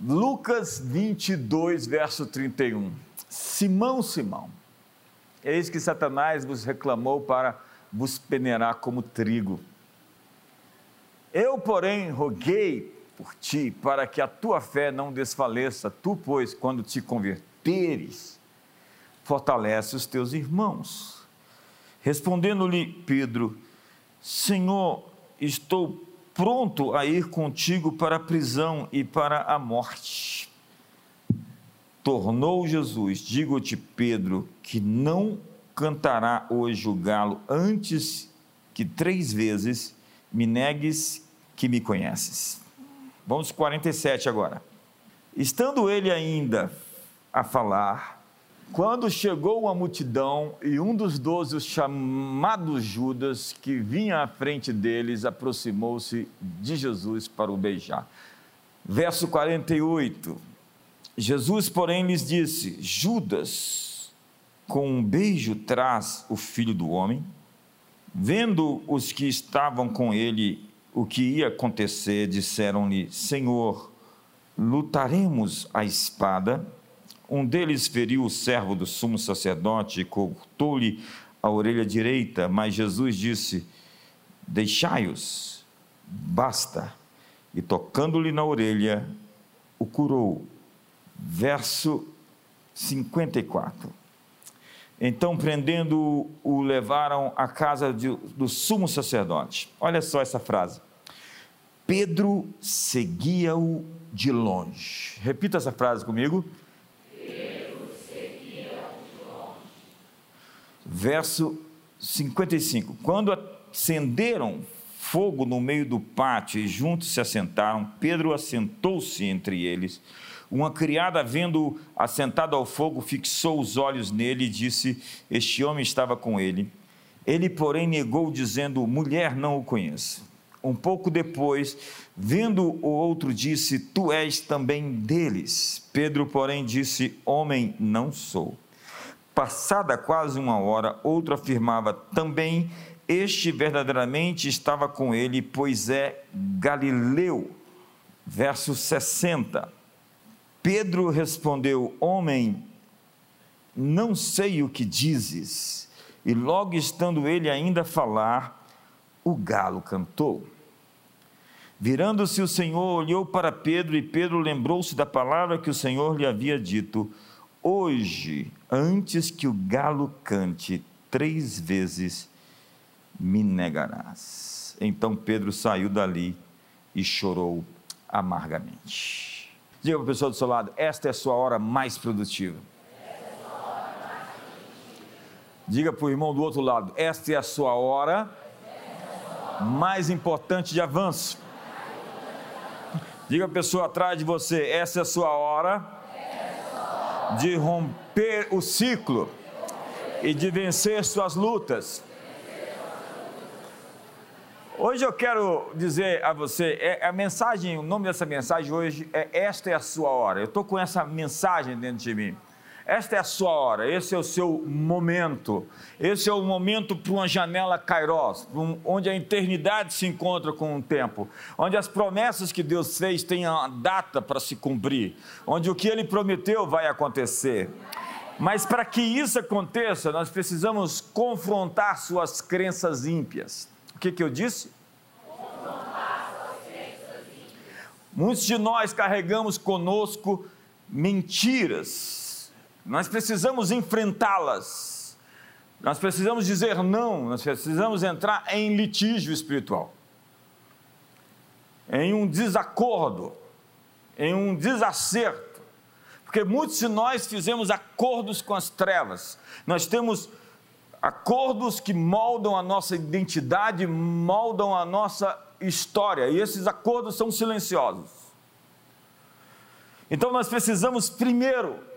Lucas 22, verso 31. Simão, Simão, eis que Satanás vos reclamou para vos peneirar como trigo. Eu, porém, roguei por ti para que a tua fé não desfaleça. Tu, pois, quando te converteres, fortalece os teus irmãos. Respondendo-lhe Pedro, Senhor, estou pronto a ir contigo para a prisão e para a morte. Tornou Jesus, digo-te, Pedro, que não cantará hoje o galo antes que três vezes me negues que me conheces. Vamos 47 agora. Estando ele ainda a falar, quando chegou a multidão e um dos doze, os chamados Judas, que vinha à frente deles, aproximou-se de Jesus para o beijar. Verso 48. Jesus, porém, lhes disse: Judas, com um beijo traz o filho do homem. Vendo os que estavam com ele o que ia acontecer, disseram-lhe: Senhor, lutaremos a espada um deles feriu o servo do sumo sacerdote e cortou-lhe a orelha direita, mas Jesus disse: Deixai-os, basta. E tocando-lhe na orelha, o curou. Verso 54. Então, prendendo-o, o levaram à casa de, do sumo sacerdote. Olha só essa frase. Pedro seguia-o de longe. Repita essa frase comigo. Verso 55. Quando acenderam fogo no meio do pátio e juntos se assentaram, Pedro assentou-se entre eles. Uma criada, vendo assentado ao fogo, fixou os olhos nele e disse: Este homem estava com ele. Ele, porém, negou, dizendo: Mulher, não o conheço. Um pouco depois, vendo o outro, disse: Tu és também deles. Pedro, porém, disse: Homem, não sou. Passada quase uma hora, outro afirmava também: Este verdadeiramente estava com ele, pois é Galileu. Verso 60. Pedro respondeu: Homem, não sei o que dizes. E logo estando ele ainda a falar, o galo cantou. Virando-se o Senhor, olhou para Pedro, e Pedro lembrou-se da palavra que o Senhor lhe havia dito: Hoje, antes que o galo cante três vezes, me negarás. Então Pedro saiu dali e chorou amargamente. Diga para a pessoa do seu lado: esta é a sua hora mais produtiva. Diga para o irmão do outro lado: esta é a sua hora mais importante de avanço. Diga para a pessoa atrás de você: essa é a sua hora de romper o ciclo e de vencer suas lutas. Hoje eu quero dizer a você, é, a mensagem, o nome dessa mensagem hoje é Esta é a sua hora. Eu estou com essa mensagem dentro de mim. Esta é a sua hora, esse é o seu momento. Esse é o momento para uma janela kairos, onde a eternidade se encontra com o tempo, onde as promessas que Deus fez têm a data para se cumprir, onde o que ele prometeu vai acontecer. Mas para que isso aconteça, nós precisamos confrontar suas crenças ímpias. O que, que eu disse? Muitos de nós carregamos conosco mentiras nós precisamos enfrentá-las. Nós precisamos dizer não, nós precisamos entrar em litígio espiritual, em um desacordo, em um desacerto, porque muitos de nós fizemos acordos com as trevas, nós temos acordos que moldam a nossa identidade, moldam a nossa história, e esses acordos são silenciosos. Então nós precisamos primeiro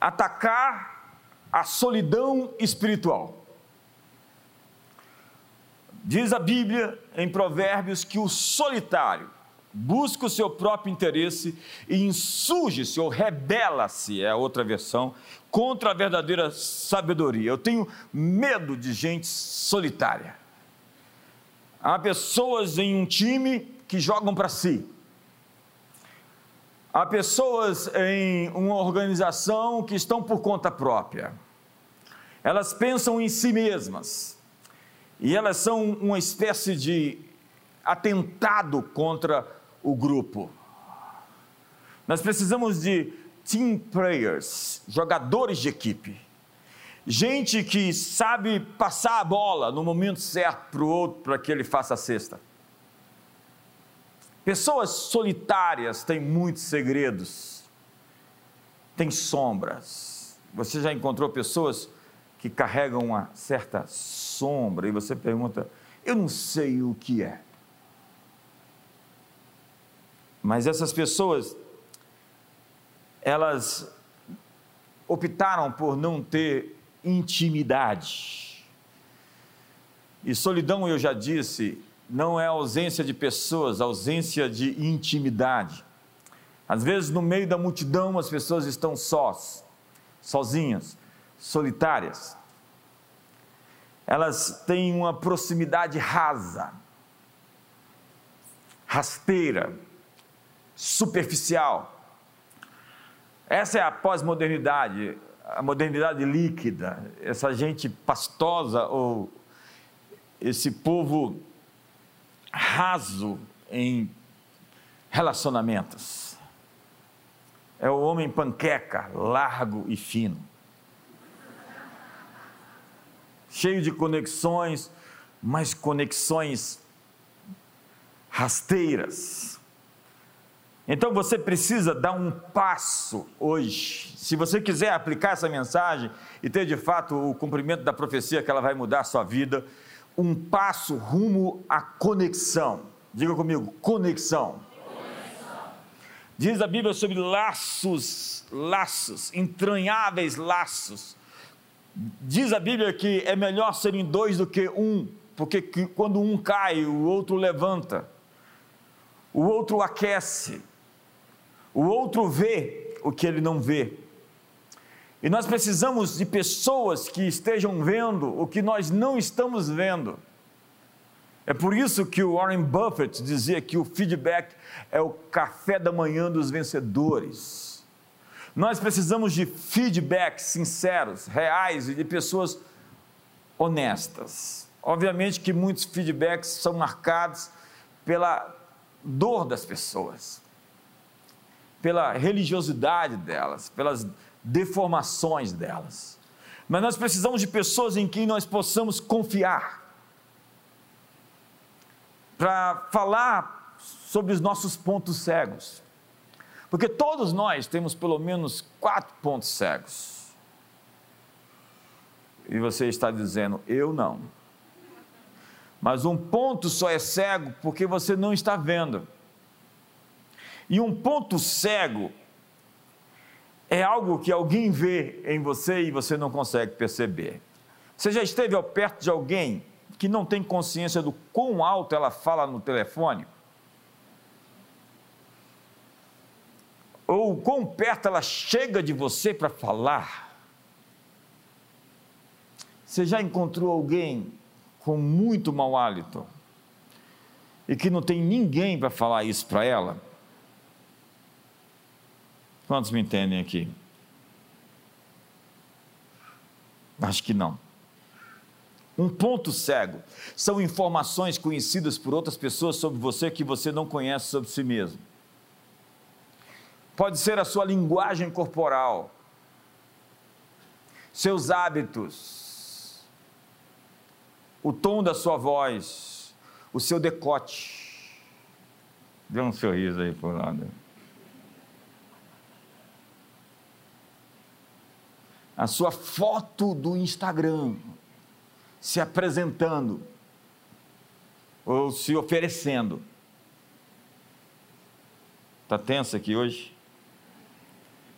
atacar a solidão espiritual. Diz a Bíblia em Provérbios que o solitário busca o seu próprio interesse e insurge-se ou rebela-se, é a outra versão, contra a verdadeira sabedoria. Eu tenho medo de gente solitária. Há pessoas em um time que jogam para si. Há pessoas em uma organização que estão por conta própria. Elas pensam em si mesmas. E elas são uma espécie de atentado contra o grupo. Nós precisamos de team players, jogadores de equipe. Gente que sabe passar a bola no momento certo para o outro para que ele faça a cesta. Pessoas solitárias têm muitos segredos, têm sombras. Você já encontrou pessoas que carregam uma certa sombra e você pergunta: eu não sei o que é. Mas essas pessoas, elas optaram por não ter intimidade. E solidão, eu já disse, não é ausência de pessoas, ausência de intimidade. Às vezes, no meio da multidão, as pessoas estão sós, sozinhas, solitárias. Elas têm uma proximidade rasa, rasteira, superficial. Essa é a pós-modernidade, a modernidade líquida, essa gente pastosa ou esse povo raso em relacionamentos. É o homem panqueca, largo e fino. Cheio de conexões, mas conexões rasteiras. Então você precisa dar um passo hoje. Se você quiser aplicar essa mensagem e ter de fato o cumprimento da profecia que ela vai mudar a sua vida, um passo rumo à conexão. Diga comigo, conexão. Diz a Bíblia sobre laços, laços, entranháveis laços. Diz a Bíblia que é melhor serem dois do que um, porque quando um cai, o outro levanta, o outro aquece, o outro vê o que ele não vê. E nós precisamos de pessoas que estejam vendo o que nós não estamos vendo. É por isso que o Warren Buffett dizia que o feedback é o café da manhã dos vencedores. Nós precisamos de feedbacks sinceros, reais e de pessoas honestas. Obviamente que muitos feedbacks são marcados pela dor das pessoas, pela religiosidade delas, pelas deformações delas. Mas nós precisamos de pessoas em quem nós possamos confiar para falar sobre os nossos pontos cegos. Porque todos nós temos pelo menos quatro pontos cegos. E você está dizendo, eu não. Mas um ponto só é cego porque você não está vendo. E um ponto cego é algo que alguém vê em você e você não consegue perceber. Você já esteve ao perto de alguém que não tem consciência do quão alto ela fala no telefone? Ou quão perto ela chega de você para falar? Você já encontrou alguém com muito mau hálito e que não tem ninguém para falar isso para ela? Quantos me entendem aqui? Acho que não. Um ponto cego são informações conhecidas por outras pessoas sobre você que você não conhece sobre si mesmo. Pode ser a sua linguagem corporal, seus hábitos, o tom da sua voz, o seu decote. Dê um sorriso aí por lado. A sua foto do Instagram, se apresentando ou se oferecendo. Está tenso aqui hoje?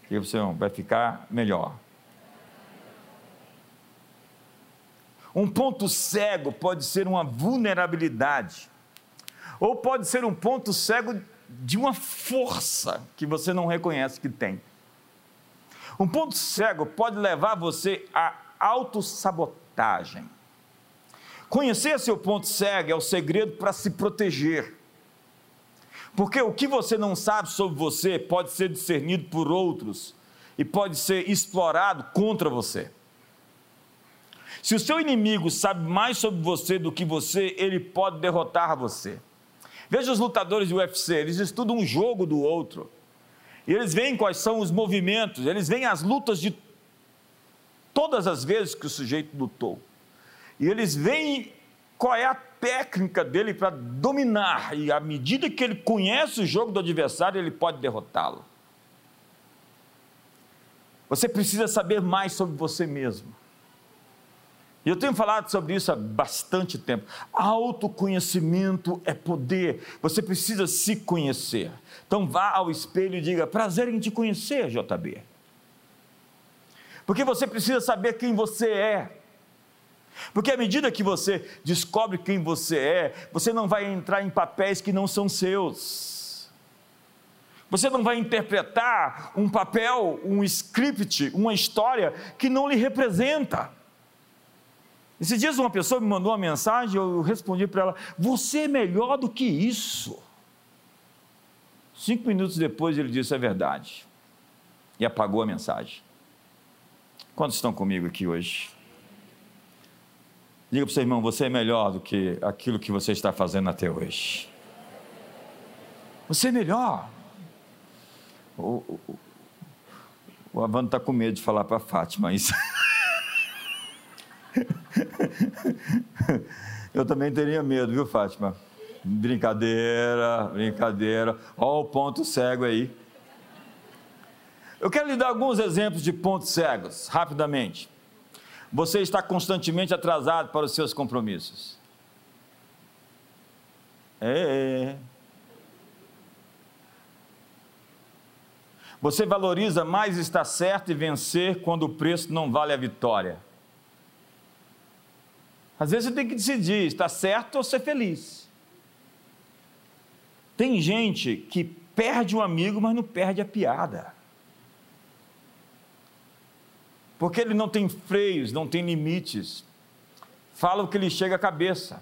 Que você vai ficar melhor. Um ponto cego pode ser uma vulnerabilidade, ou pode ser um ponto cego de uma força que você não reconhece que tem. Um ponto cego pode levar você à autossabotagem. Conhecer seu ponto cego é o segredo para se proteger. Porque o que você não sabe sobre você pode ser discernido por outros e pode ser explorado contra você. Se o seu inimigo sabe mais sobre você do que você, ele pode derrotar você. Veja os lutadores do UFC, eles estudam um jogo do outro. E eles veem quais são os movimentos, eles veem as lutas de todas as vezes que o sujeito lutou. E eles veem qual é a técnica dele para dominar, e à medida que ele conhece o jogo do adversário, ele pode derrotá-lo. Você precisa saber mais sobre você mesmo. E eu tenho falado sobre isso há bastante tempo. Autoconhecimento é poder. Você precisa se conhecer. Então vá ao espelho e diga: prazer em te conhecer, JB. Porque você precisa saber quem você é. Porque à medida que você descobre quem você é, você não vai entrar em papéis que não são seus. Você não vai interpretar um papel, um script, uma história que não lhe representa. Esses dias uma pessoa me mandou uma mensagem, eu respondi para ela: Você é melhor do que isso. Cinco minutos depois ele disse: É verdade. E apagou a mensagem. Quantos estão comigo aqui hoje? Diga para o seu irmão: Você é melhor do que aquilo que você está fazendo até hoje. Você é melhor. O, o, o Avando está com medo de falar para a Fátima isso. Eu também teria medo, viu, Fátima? Brincadeira, brincadeira. Olha o ponto cego aí. Eu quero lhe dar alguns exemplos de pontos cegos, rapidamente. Você está constantemente atrasado para os seus compromissos. É. Você valoriza mais estar certo e vencer quando o preço não vale a vitória. Às vezes você tem que decidir, está certo ou ser feliz. Tem gente que perde o amigo, mas não perde a piada. Porque ele não tem freios, não tem limites. Fala o que lhe chega à cabeça.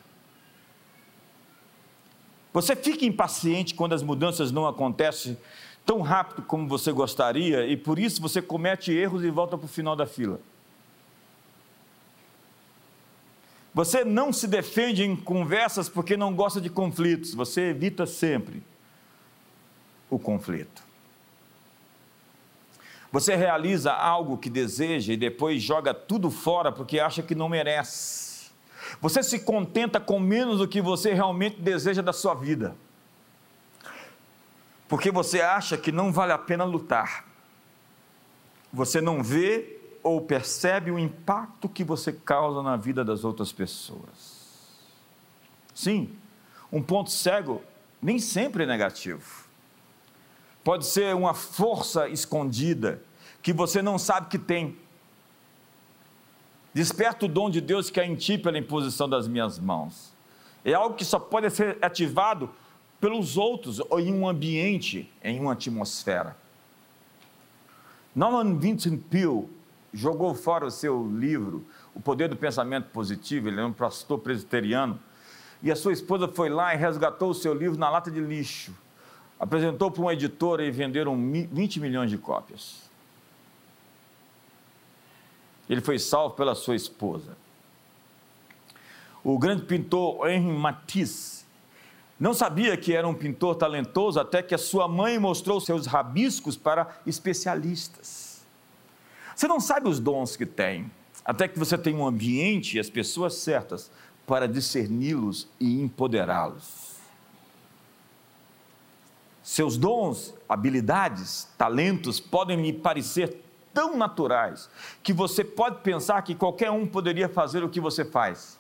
Você fica impaciente quando as mudanças não acontecem tão rápido como você gostaria e por isso você comete erros e volta para o final da fila. Você não se defende em conversas porque não gosta de conflitos, você evita sempre o conflito. Você realiza algo que deseja e depois joga tudo fora porque acha que não merece. Você se contenta com menos do que você realmente deseja da sua vida. Porque você acha que não vale a pena lutar. Você não vê ou percebe o impacto que você causa na vida das outras pessoas. Sim, um ponto cego nem sempre é negativo. Pode ser uma força escondida que você não sabe que tem. Desperta o dom de Deus que há em ti pela imposição das minhas mãos. É algo que só pode ser ativado pelos outros ou em um ambiente, em uma atmosfera. Norman Vincent Peale jogou fora o seu livro, O Poder do Pensamento Positivo, ele é um pastor presbiteriano, e a sua esposa foi lá e resgatou o seu livro na lata de lixo, apresentou para uma editora e venderam 20 milhões de cópias. Ele foi salvo pela sua esposa. O grande pintor Henri Matisse não sabia que era um pintor talentoso até que a sua mãe mostrou seus rabiscos para especialistas. Você não sabe os dons que tem, até que você tem um ambiente e as pessoas certas para discerni-los e empoderá-los. Seus dons, habilidades, talentos podem lhe parecer tão naturais que você pode pensar que qualquer um poderia fazer o que você faz,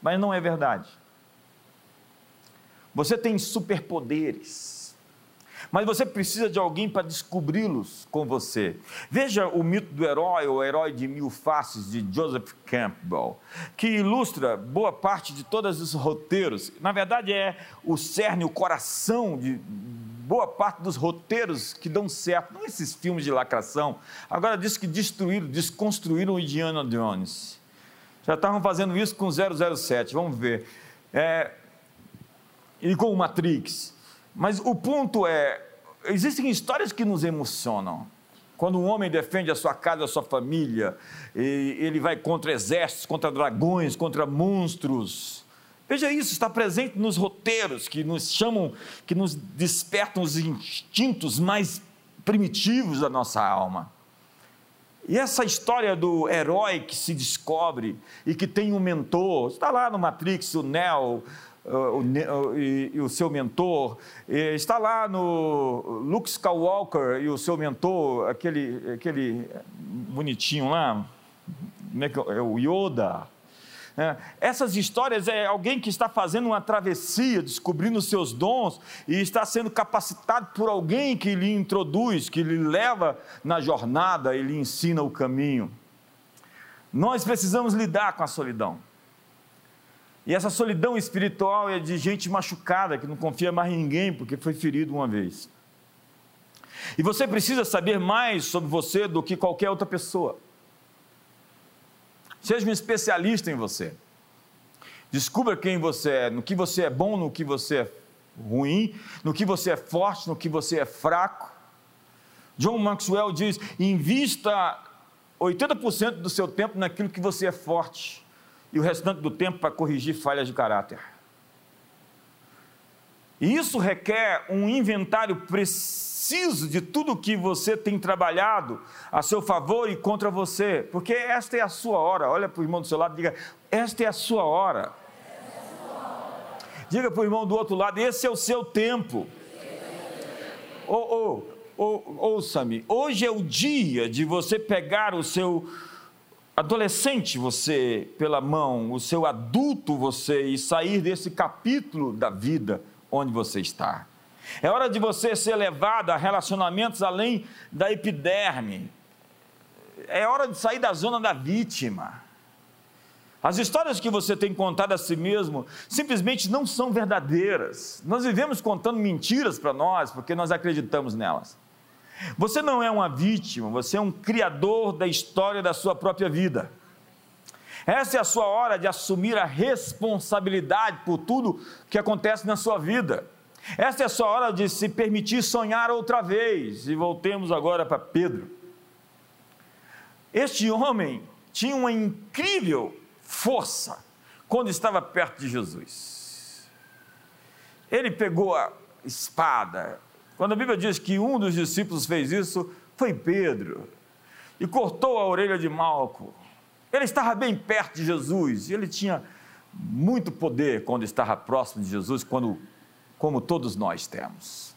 mas não é verdade. Você tem superpoderes mas você precisa de alguém para descobri-los com você. Veja o mito do herói, o herói de mil faces, de Joseph Campbell, que ilustra boa parte de todos os roteiros. Na verdade, é o cerne, o coração de boa parte dos roteiros que dão certo, não esses filmes de lacração. Agora diz que destruíram, desconstruíram o Indiana Jones. Já estavam fazendo isso com 007, vamos ver. É, e com o Matrix. Mas o ponto é: existem histórias que nos emocionam. Quando um homem defende a sua casa, a sua família, ele vai contra exércitos, contra dragões, contra monstros. Veja isso, está presente nos roteiros que nos chamam, que nos despertam os instintos mais primitivos da nossa alma. E essa história do herói que se descobre e que tem um mentor, está lá no Matrix, o Neo, e, e, o seu mentor, está lá no Luke Skywalker e o seu mentor, aquele, aquele bonitinho lá, é que é o Yoda, é, essas histórias é alguém que está fazendo uma travessia, descobrindo seus dons e está sendo capacitado por alguém que lhe introduz, que lhe leva na jornada e lhe ensina o caminho. Nós precisamos lidar com a solidão. E essa solidão espiritual é de gente machucada, que não confia mais em ninguém porque foi ferido uma vez. E você precisa saber mais sobre você do que qualquer outra pessoa. Seja um especialista em você. Descubra quem você é, no que você é bom, no que você é ruim, no que você é forte, no que você é fraco. John Maxwell diz: invista 80% do seu tempo naquilo que você é forte e o restante do tempo para corrigir falhas de caráter. E isso requer um inventário preciso de tudo que você tem trabalhado a seu favor e contra você, porque esta é a sua hora. Olha para o irmão do seu lado e diga: Esta é a sua hora. Diga para o irmão do outro lado: Esse é o seu tempo. Oh, oh, oh, ouça-me, hoje é o dia de você pegar o seu adolescente você pela mão, o seu adulto você e sair desse capítulo da vida onde você está. É hora de você ser levado a relacionamentos além da epiderme. É hora de sair da zona da vítima. As histórias que você tem contado a si mesmo simplesmente não são verdadeiras. Nós vivemos contando mentiras para nós porque nós acreditamos nelas. Você não é uma vítima, você é um criador da história da sua própria vida. Essa é a sua hora de assumir a responsabilidade por tudo que acontece na sua vida. Essa é a sua hora de se permitir sonhar outra vez. E voltemos agora para Pedro. Este homem tinha uma incrível força quando estava perto de Jesus. Ele pegou a espada. Quando a Bíblia diz que um dos discípulos fez isso, foi Pedro. E cortou a orelha de Malco. Ele estava bem perto de Jesus, e ele tinha muito poder quando estava próximo de Jesus, quando, como todos nós temos.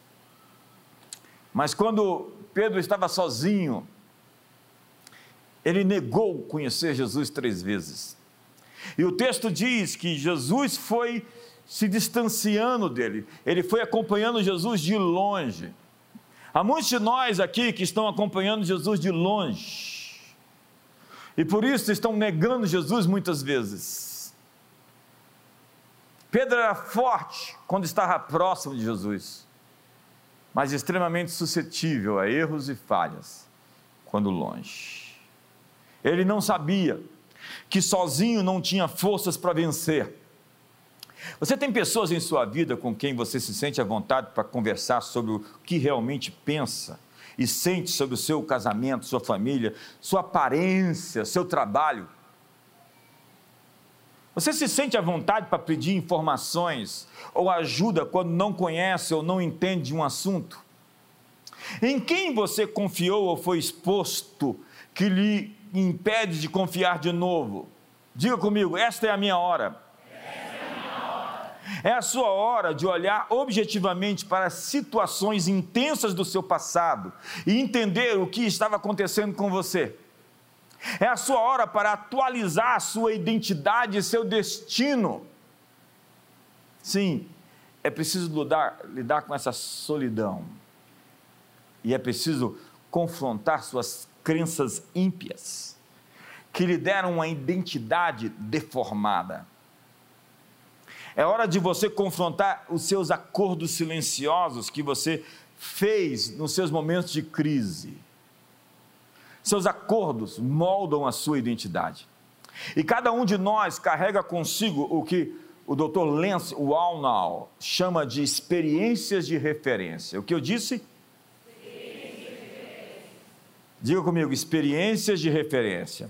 Mas quando Pedro estava sozinho, ele negou conhecer Jesus três vezes. E o texto diz que Jesus foi se distanciando dele, ele foi acompanhando Jesus de longe. Há muitos de nós aqui que estão acompanhando Jesus de longe e por isso estão negando Jesus muitas vezes. Pedro era forte quando estava próximo de Jesus, mas extremamente suscetível a erros e falhas quando longe. Ele não sabia que sozinho não tinha forças para vencer. Você tem pessoas em sua vida com quem você se sente à vontade para conversar sobre o que realmente pensa e sente sobre o seu casamento, sua família, sua aparência, seu trabalho. Você se sente à vontade para pedir informações ou ajuda quando não conhece ou não entende um assunto? Em quem você confiou ou foi exposto que lhe impede de confiar de novo? Diga comigo, esta é a minha hora. É a sua hora de olhar objetivamente para situações intensas do seu passado e entender o que estava acontecendo com você. É a sua hora para atualizar a sua identidade e seu destino. Sim, é preciso lidar, lidar com essa solidão. E é preciso confrontar suas crenças ímpias, que lhe deram uma identidade deformada. É hora de você confrontar os seus acordos silenciosos que você fez nos seus momentos de crise. Seus acordos moldam a sua identidade. E cada um de nós carrega consigo o que o Dr. Lance Walnall chama de experiências de referência. O que eu disse? Diga comigo, experiências de referência.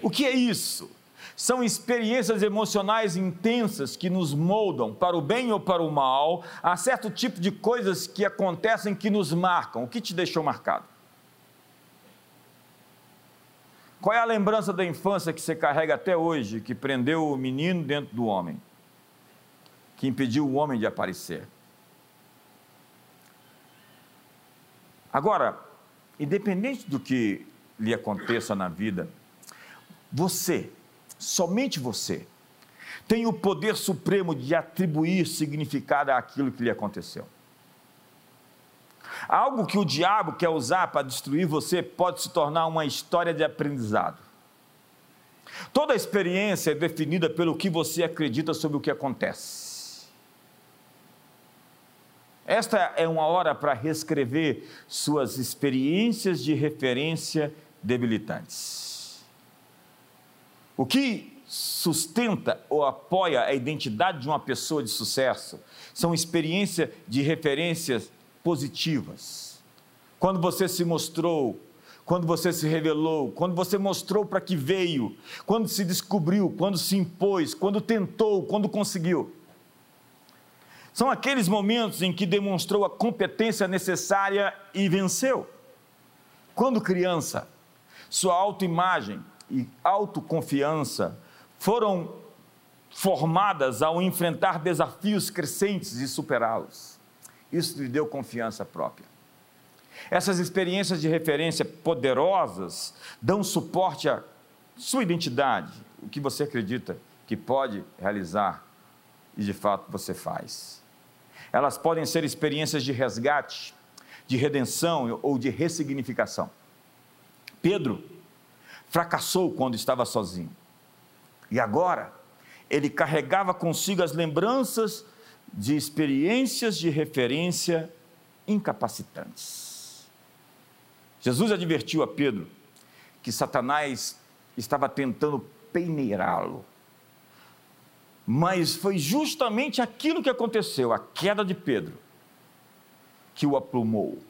O que é isso? São experiências emocionais intensas que nos moldam para o bem ou para o mal, a certo tipo de coisas que acontecem que nos marcam. O que te deixou marcado? Qual é a lembrança da infância que você carrega até hoje, que prendeu o menino dentro do homem, que impediu o homem de aparecer? Agora, independente do que lhe aconteça na vida, você, somente você, tem o poder supremo de atribuir significado àquilo que lhe aconteceu. Algo que o diabo quer usar para destruir você pode se tornar uma história de aprendizado. Toda experiência é definida pelo que você acredita sobre o que acontece. Esta é uma hora para reescrever suas experiências de referência debilitantes. O que sustenta ou apoia a identidade de uma pessoa de sucesso são experiências de referências positivas. Quando você se mostrou, quando você se revelou, quando você mostrou para que veio, quando se descobriu, quando se impôs, quando tentou, quando conseguiu. São aqueles momentos em que demonstrou a competência necessária e venceu. Quando criança, sua autoimagem e autoconfiança foram formadas ao enfrentar desafios crescentes e superá-los. Isso lhe deu confiança própria. Essas experiências de referência poderosas dão suporte à sua identidade, o que você acredita que pode realizar e de fato você faz. Elas podem ser experiências de resgate, de redenção ou de ressignificação. Pedro fracassou quando estava sozinho. E agora, ele carregava consigo as lembranças de experiências de referência incapacitantes. Jesus advertiu a Pedro que Satanás estava tentando peneirá-lo mas foi justamente aquilo que aconteceu, a queda de Pedro, que o aplumou,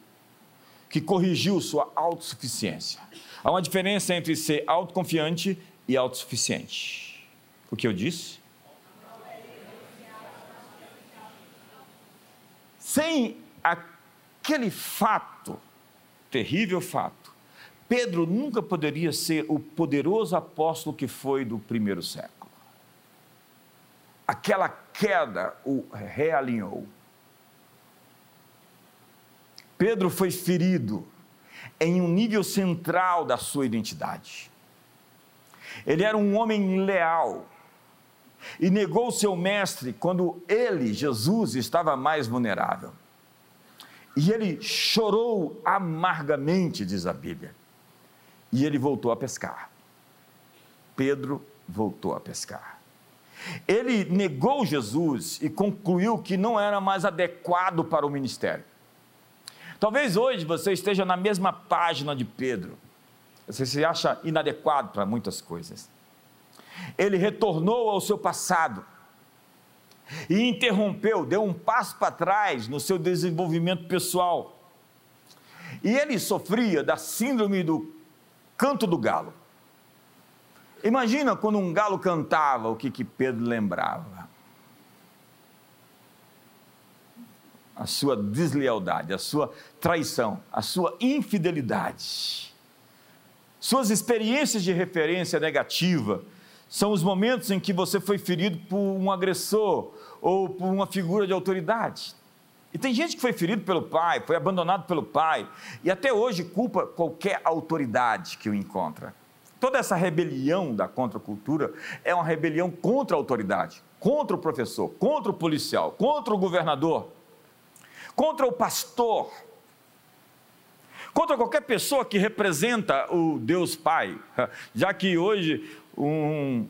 que corrigiu sua autossuficiência. Há uma diferença entre ser autoconfiante e autossuficiente. O que eu disse? Sem aquele fato, terrível fato, Pedro nunca poderia ser o poderoso apóstolo que foi do primeiro século aquela queda o realinhou. Pedro foi ferido em um nível central da sua identidade. Ele era um homem leal e negou seu mestre quando ele, Jesus, estava mais vulnerável. E ele chorou amargamente, diz a Bíblia. E ele voltou a pescar. Pedro voltou a pescar. Ele negou Jesus e concluiu que não era mais adequado para o ministério. Talvez hoje você esteja na mesma página de Pedro. Você se acha inadequado para muitas coisas. Ele retornou ao seu passado e interrompeu, deu um passo para trás no seu desenvolvimento pessoal. E ele sofria da síndrome do canto do galo. Imagina quando um galo cantava, o que, que Pedro lembrava? A sua deslealdade, a sua traição, a sua infidelidade. Suas experiências de referência negativa são os momentos em que você foi ferido por um agressor ou por uma figura de autoridade. E tem gente que foi ferido pelo pai, foi abandonado pelo pai, e até hoje culpa qualquer autoridade que o encontra. Toda essa rebelião da contracultura é uma rebelião contra a autoridade, contra o professor, contra o policial, contra o governador, contra o pastor, contra qualquer pessoa que representa o Deus Pai. Já que hoje um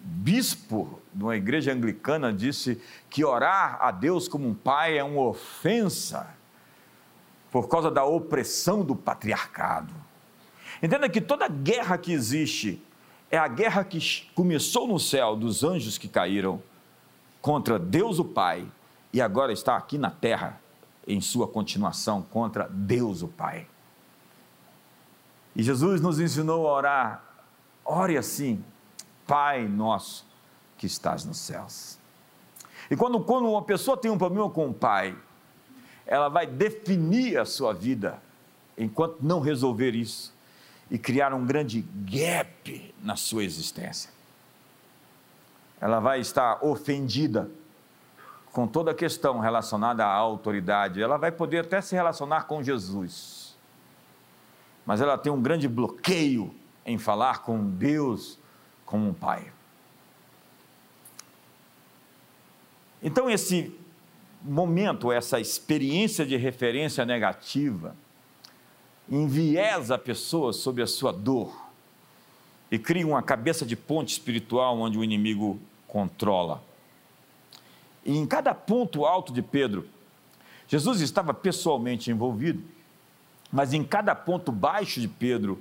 bispo de uma igreja anglicana disse que orar a Deus como um pai é uma ofensa por causa da opressão do patriarcado. Entenda que toda guerra que existe é a guerra que começou no céu dos anjos que caíram contra Deus o Pai e agora está aqui na terra em sua continuação contra Deus o Pai. E Jesus nos ensinou a orar, ore assim, Pai nosso que estás nos céus. E quando, quando uma pessoa tem um problema com o Pai, ela vai definir a sua vida enquanto não resolver isso e criar um grande gap na sua existência. Ela vai estar ofendida com toda a questão relacionada à autoridade. Ela vai poder até se relacionar com Jesus, mas ela tem um grande bloqueio em falar com Deus como um pai. Então, esse momento, essa experiência de referência negativa, enviesa a pessoa sobre a sua dor e cria uma cabeça de ponte espiritual onde o inimigo controla. E em cada ponto alto de Pedro, Jesus estava pessoalmente envolvido, mas em cada ponto baixo de Pedro,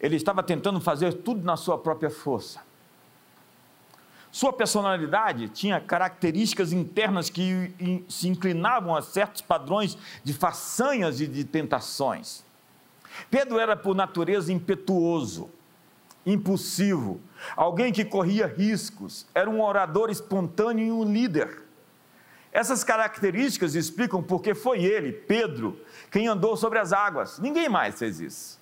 ele estava tentando fazer tudo na sua própria força. Sua personalidade tinha características internas que se inclinavam a certos padrões de façanhas e de tentações. Pedro era por natureza impetuoso, impulsivo, alguém que corria riscos, era um orador espontâneo e um líder. Essas características explicam porque foi ele, Pedro, quem andou sobre as águas. Ninguém mais fez isso.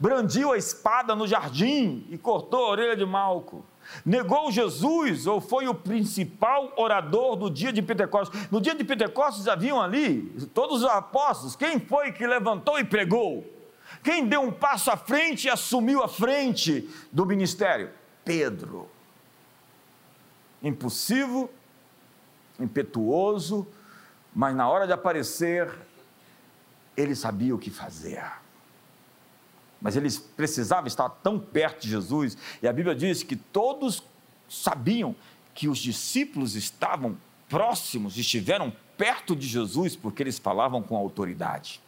Brandiu a espada no jardim e cortou a orelha de Malco. Negou Jesus ou foi o principal orador do dia de Pentecostes? No dia de Pentecostes haviam ali todos os apóstolos. Quem foi que levantou e pregou? Quem deu um passo à frente e assumiu a frente do ministério? Pedro. Impulsivo, impetuoso, mas na hora de aparecer, ele sabia o que fazer. Mas eles precisavam estar tão perto de Jesus, e a Bíblia diz que todos sabiam que os discípulos estavam próximos, estiveram perto de Jesus, porque eles falavam com autoridade.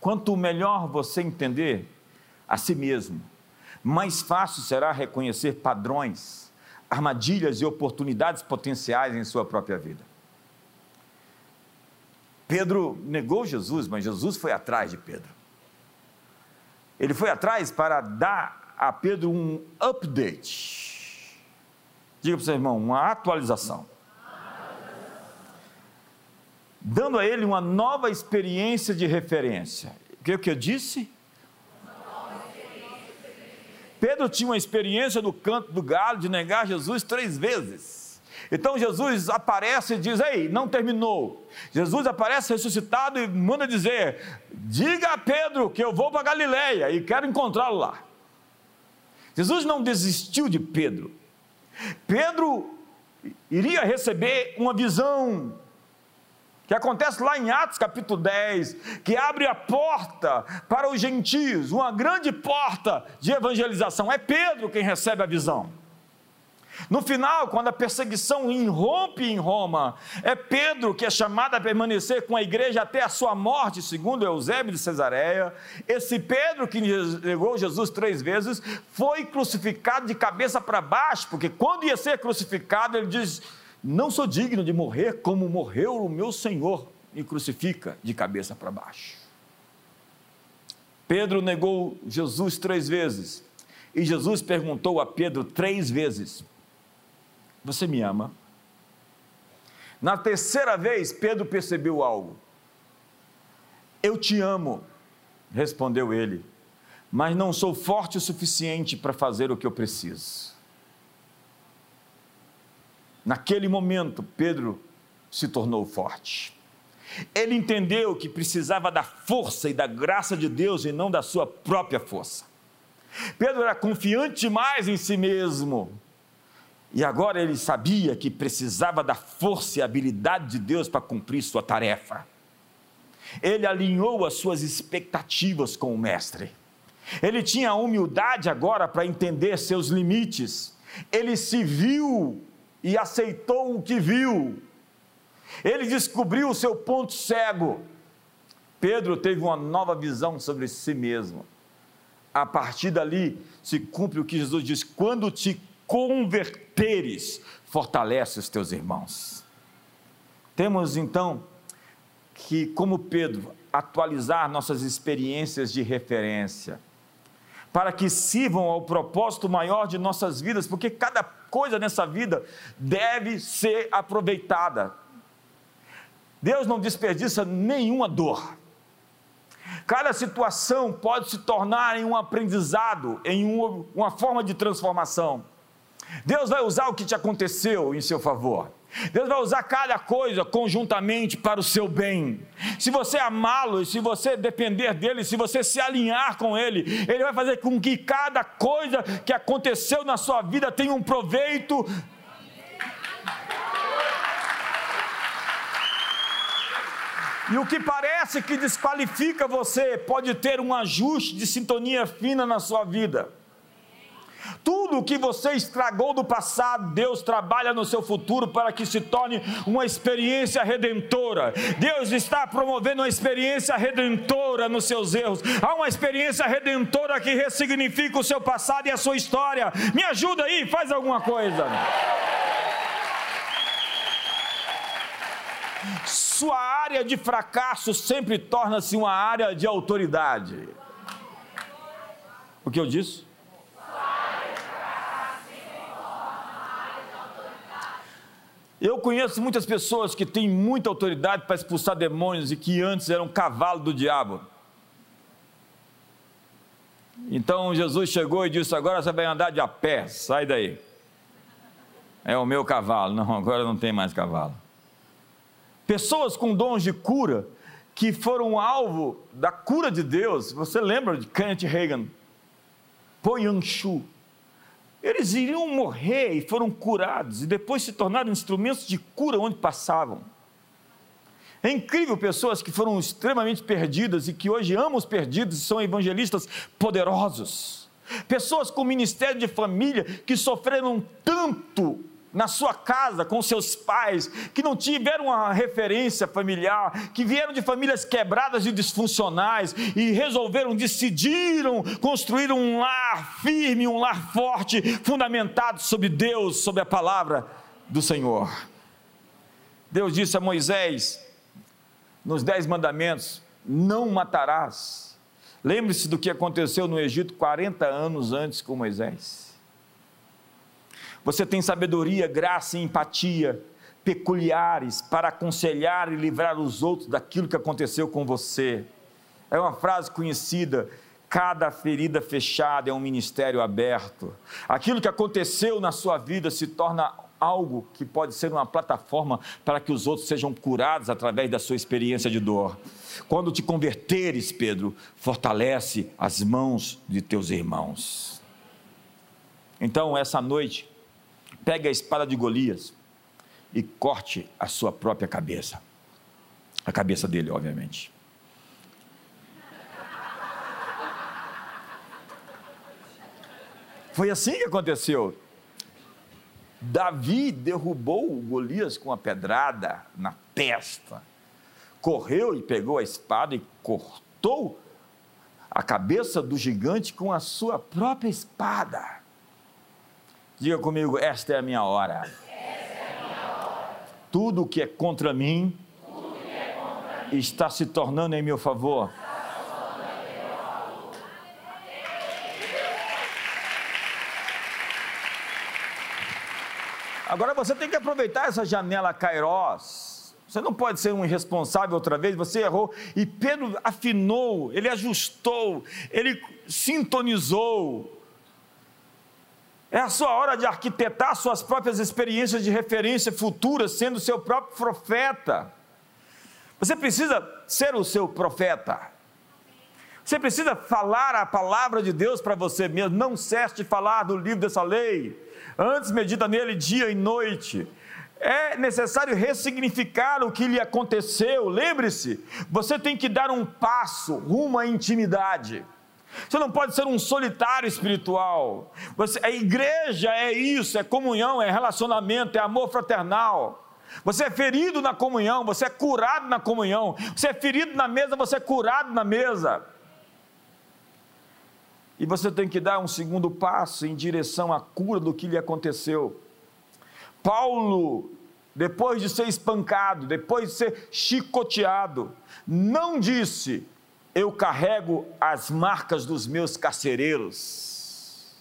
Quanto melhor você entender a si mesmo, mais fácil será reconhecer padrões, armadilhas e oportunidades potenciais em sua própria vida. Pedro negou Jesus, mas Jesus foi atrás de Pedro. Ele foi atrás para dar a Pedro um update. Diga para o seu irmão, uma atualização dando a ele uma nova experiência de referência. O que, que eu disse? Pedro tinha uma experiência do canto do galo de negar Jesus três vezes. Então Jesus aparece e diz: Ei, não terminou. Jesus aparece ressuscitado e manda dizer: Diga a Pedro que eu vou para Galileia e quero encontrá-lo lá. Jesus não desistiu de Pedro. Pedro iria receber uma visão que acontece lá em Atos capítulo 10, que abre a porta para os gentios, uma grande porta de evangelização. É Pedro quem recebe a visão. No final, quando a perseguição irrompe em Roma, é Pedro que é chamado a permanecer com a igreja até a sua morte, segundo Eusébio de Cesareia. Esse Pedro que negou Jesus três vezes foi crucificado de cabeça para baixo, porque quando ia ser crucificado, ele diz não sou digno de morrer como morreu o meu Senhor, e crucifica de cabeça para baixo. Pedro negou Jesus três vezes, e Jesus perguntou a Pedro três vezes: Você me ama? Na terceira vez, Pedro percebeu algo. Eu te amo, respondeu ele, mas não sou forte o suficiente para fazer o que eu preciso. Naquele momento, Pedro se tornou forte. Ele entendeu que precisava da força e da graça de Deus e não da sua própria força. Pedro era confiante demais em si mesmo. E agora ele sabia que precisava da força e habilidade de Deus para cumprir sua tarefa. Ele alinhou as suas expectativas com o Mestre. Ele tinha a humildade agora para entender seus limites. Ele se viu e aceitou o que viu. Ele descobriu o seu ponto cego. Pedro teve uma nova visão sobre si mesmo. a partir dali se cumpre o que Jesus diz: quando te converteres, fortalece os teus irmãos. Temos então que, como Pedro, atualizar nossas experiências de referência, para que sirvam ao propósito maior de nossas vidas, porque cada coisa nessa vida deve ser aproveitada. Deus não desperdiça nenhuma dor. Cada situação pode se tornar em um aprendizado, em uma forma de transformação. Deus vai usar o que te aconteceu em seu favor. Deus vai usar cada coisa conjuntamente para o seu bem. Se você amá-lo, se você depender dele, se você se alinhar com ele, ele vai fazer com que cada coisa que aconteceu na sua vida tenha um proveito E o que parece que desqualifica você pode ter um ajuste de sintonia fina na sua vida. Tudo o que você estragou do passado, Deus trabalha no seu futuro para que se torne uma experiência redentora. Deus está promovendo uma experiência redentora nos seus erros. Há uma experiência redentora que ressignifica o seu passado e a sua história. Me ajuda aí, faz alguma coisa. Sua área de fracasso sempre torna-se uma área de autoridade. O que eu disse? Eu conheço muitas pessoas que têm muita autoridade para expulsar demônios e que antes eram cavalo do diabo. Então Jesus chegou e disse: Agora você vai andar de a pé, sai daí. É o meu cavalo. Não, agora não tem mais cavalo. Pessoas com dons de cura que foram alvo da cura de Deus. Você lembra de Kenneth Reagan, Po Yang-shu, eles iriam morrer e foram curados, e depois se tornaram instrumentos de cura onde passavam. É incrível pessoas que foram extremamente perdidas e que hoje amam os perdidos e são evangelistas poderosos. Pessoas com ministério de família que sofreram tanto na sua casa com seus pais, que não tiveram uma referência familiar, que vieram de famílias quebradas e disfuncionais e resolveram, decidiram construir um lar firme, um lar forte, fundamentado sobre Deus, sobre a palavra do Senhor. Deus disse a Moisés, nos Dez Mandamentos: Não matarás. Lembre-se do que aconteceu no Egito 40 anos antes com Moisés. Você tem sabedoria, graça e empatia peculiares para aconselhar e livrar os outros daquilo que aconteceu com você. É uma frase conhecida. Cada ferida fechada é um ministério aberto. Aquilo que aconteceu na sua vida se torna algo que pode ser uma plataforma para que os outros sejam curados através da sua experiência de dor. Quando te converteres, Pedro, fortalece as mãos de teus irmãos. Então, essa noite, pegue a espada de Golias e corte a sua própria cabeça. A cabeça dele, obviamente. Foi assim que aconteceu. Davi derrubou Golias com a pedrada na testa. Correu e pegou a espada e cortou a cabeça do gigante com a sua própria espada. Diga comigo, esta é a minha hora. Tudo o que é contra mim, está se tornando em meu favor. Agora você tem que aproveitar essa janela Kairos. Você não pode ser um irresponsável outra vez, você errou. E Pedro afinou, ele ajustou, ele sintonizou. É a sua hora de arquitetar suas próprias experiências de referência futuras, sendo seu próprio profeta. Você precisa ser o seu profeta. Você precisa falar a palavra de Deus para você mesmo. Não cesse de falar do livro dessa lei. Antes, medita nele dia e noite. É necessário ressignificar o que lhe aconteceu. Lembre-se, você tem que dar um passo rumo à intimidade. Você não pode ser um solitário espiritual. Você, a igreja é isso, é comunhão, é relacionamento, é amor fraternal. Você é ferido na comunhão, você é curado na comunhão. Você é ferido na mesa, você é curado na mesa. E você tem que dar um segundo passo em direção à cura do que lhe aconteceu. Paulo, depois de ser espancado, depois de ser chicoteado, não disse: Eu carrego as marcas dos meus carcereiros.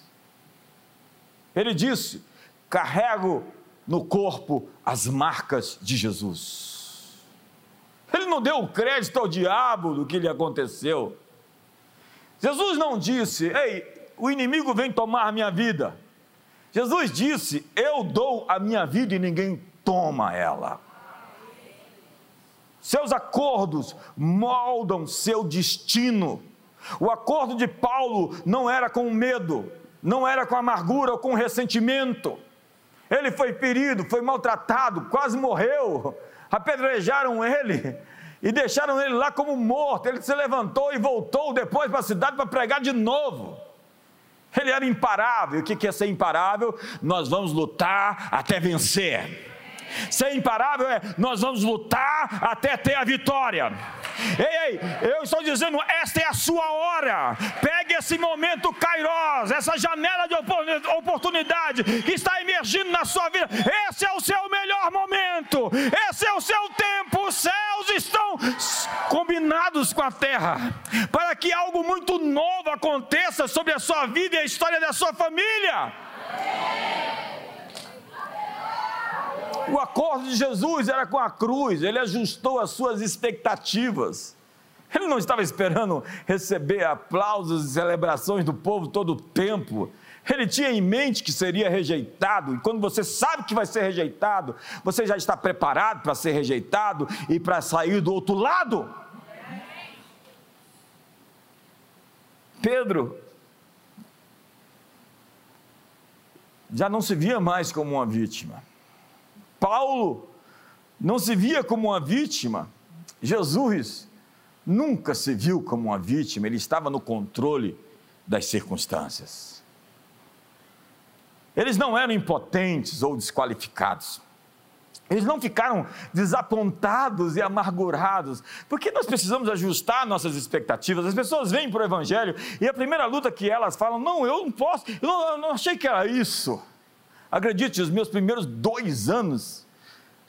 Ele disse: Carrego no corpo as marcas de Jesus. Ele não deu crédito ao diabo do que lhe aconteceu. Jesus não disse: Ei, o inimigo vem tomar a minha vida. Jesus disse: Eu dou a minha vida e ninguém toma ela. Seus acordos moldam seu destino. O acordo de Paulo não era com medo, não era com amargura ou com ressentimento. Ele foi ferido, foi maltratado, quase morreu. Apedrejaram ele e deixaram ele lá como morto. Ele se levantou e voltou depois para a cidade para pregar de novo. Ele era imparável. O que é ser imparável? Nós vamos lutar até vencer. Ser imparável é nós vamos lutar até ter a vitória. Ei, ei, eu estou dizendo, esta é a sua hora. Pegue esse momento Kairos, essa janela de oportunidade que está emergindo na sua vida. Esse é o seu melhor momento. Esse é o seu tempo. Os céus estão combinados com a terra para que algo muito novo aconteça sobre a sua vida e a história da sua família. O acordo de Jesus era com a cruz, ele ajustou as suas expectativas. Ele não estava esperando receber aplausos e celebrações do povo todo o tempo. Ele tinha em mente que seria rejeitado, e quando você sabe que vai ser rejeitado, você já está preparado para ser rejeitado e para sair do outro lado. Pedro já não se via mais como uma vítima. Paulo não se via como uma vítima. Jesus nunca se viu como uma vítima, ele estava no controle das circunstâncias. Eles não eram impotentes ou desqualificados. Eles não ficaram desapontados e amargurados, porque nós precisamos ajustar nossas expectativas. As pessoas vêm para o Evangelho e a primeira luta que elas falam: não, eu não posso, eu não, eu não achei que era isso. Acredite, os meus primeiros dois anos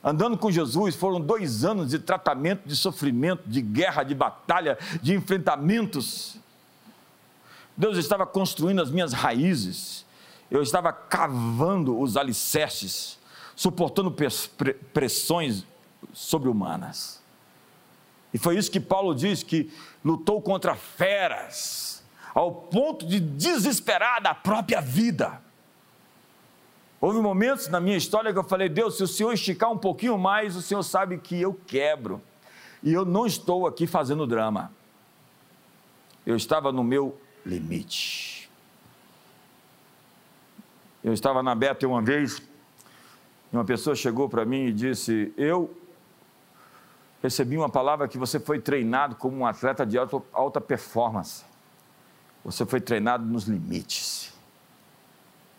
andando com Jesus foram dois anos de tratamento, de sofrimento, de guerra, de batalha, de enfrentamentos. Deus estava construindo as minhas raízes, eu estava cavando os alicerces, suportando pressões sobre-humanas. E foi isso que Paulo diz: que lutou contra feras, ao ponto de desesperar da própria vida. Houve momentos na minha história que eu falei: Deus, se o Senhor esticar um pouquinho mais, o Senhor sabe que eu quebro. E eu não estou aqui fazendo drama. Eu estava no meu limite. Eu estava na Beta uma vez, e uma pessoa chegou para mim e disse: Eu recebi uma palavra que você foi treinado como um atleta de alta, alta performance. Você foi treinado nos limites.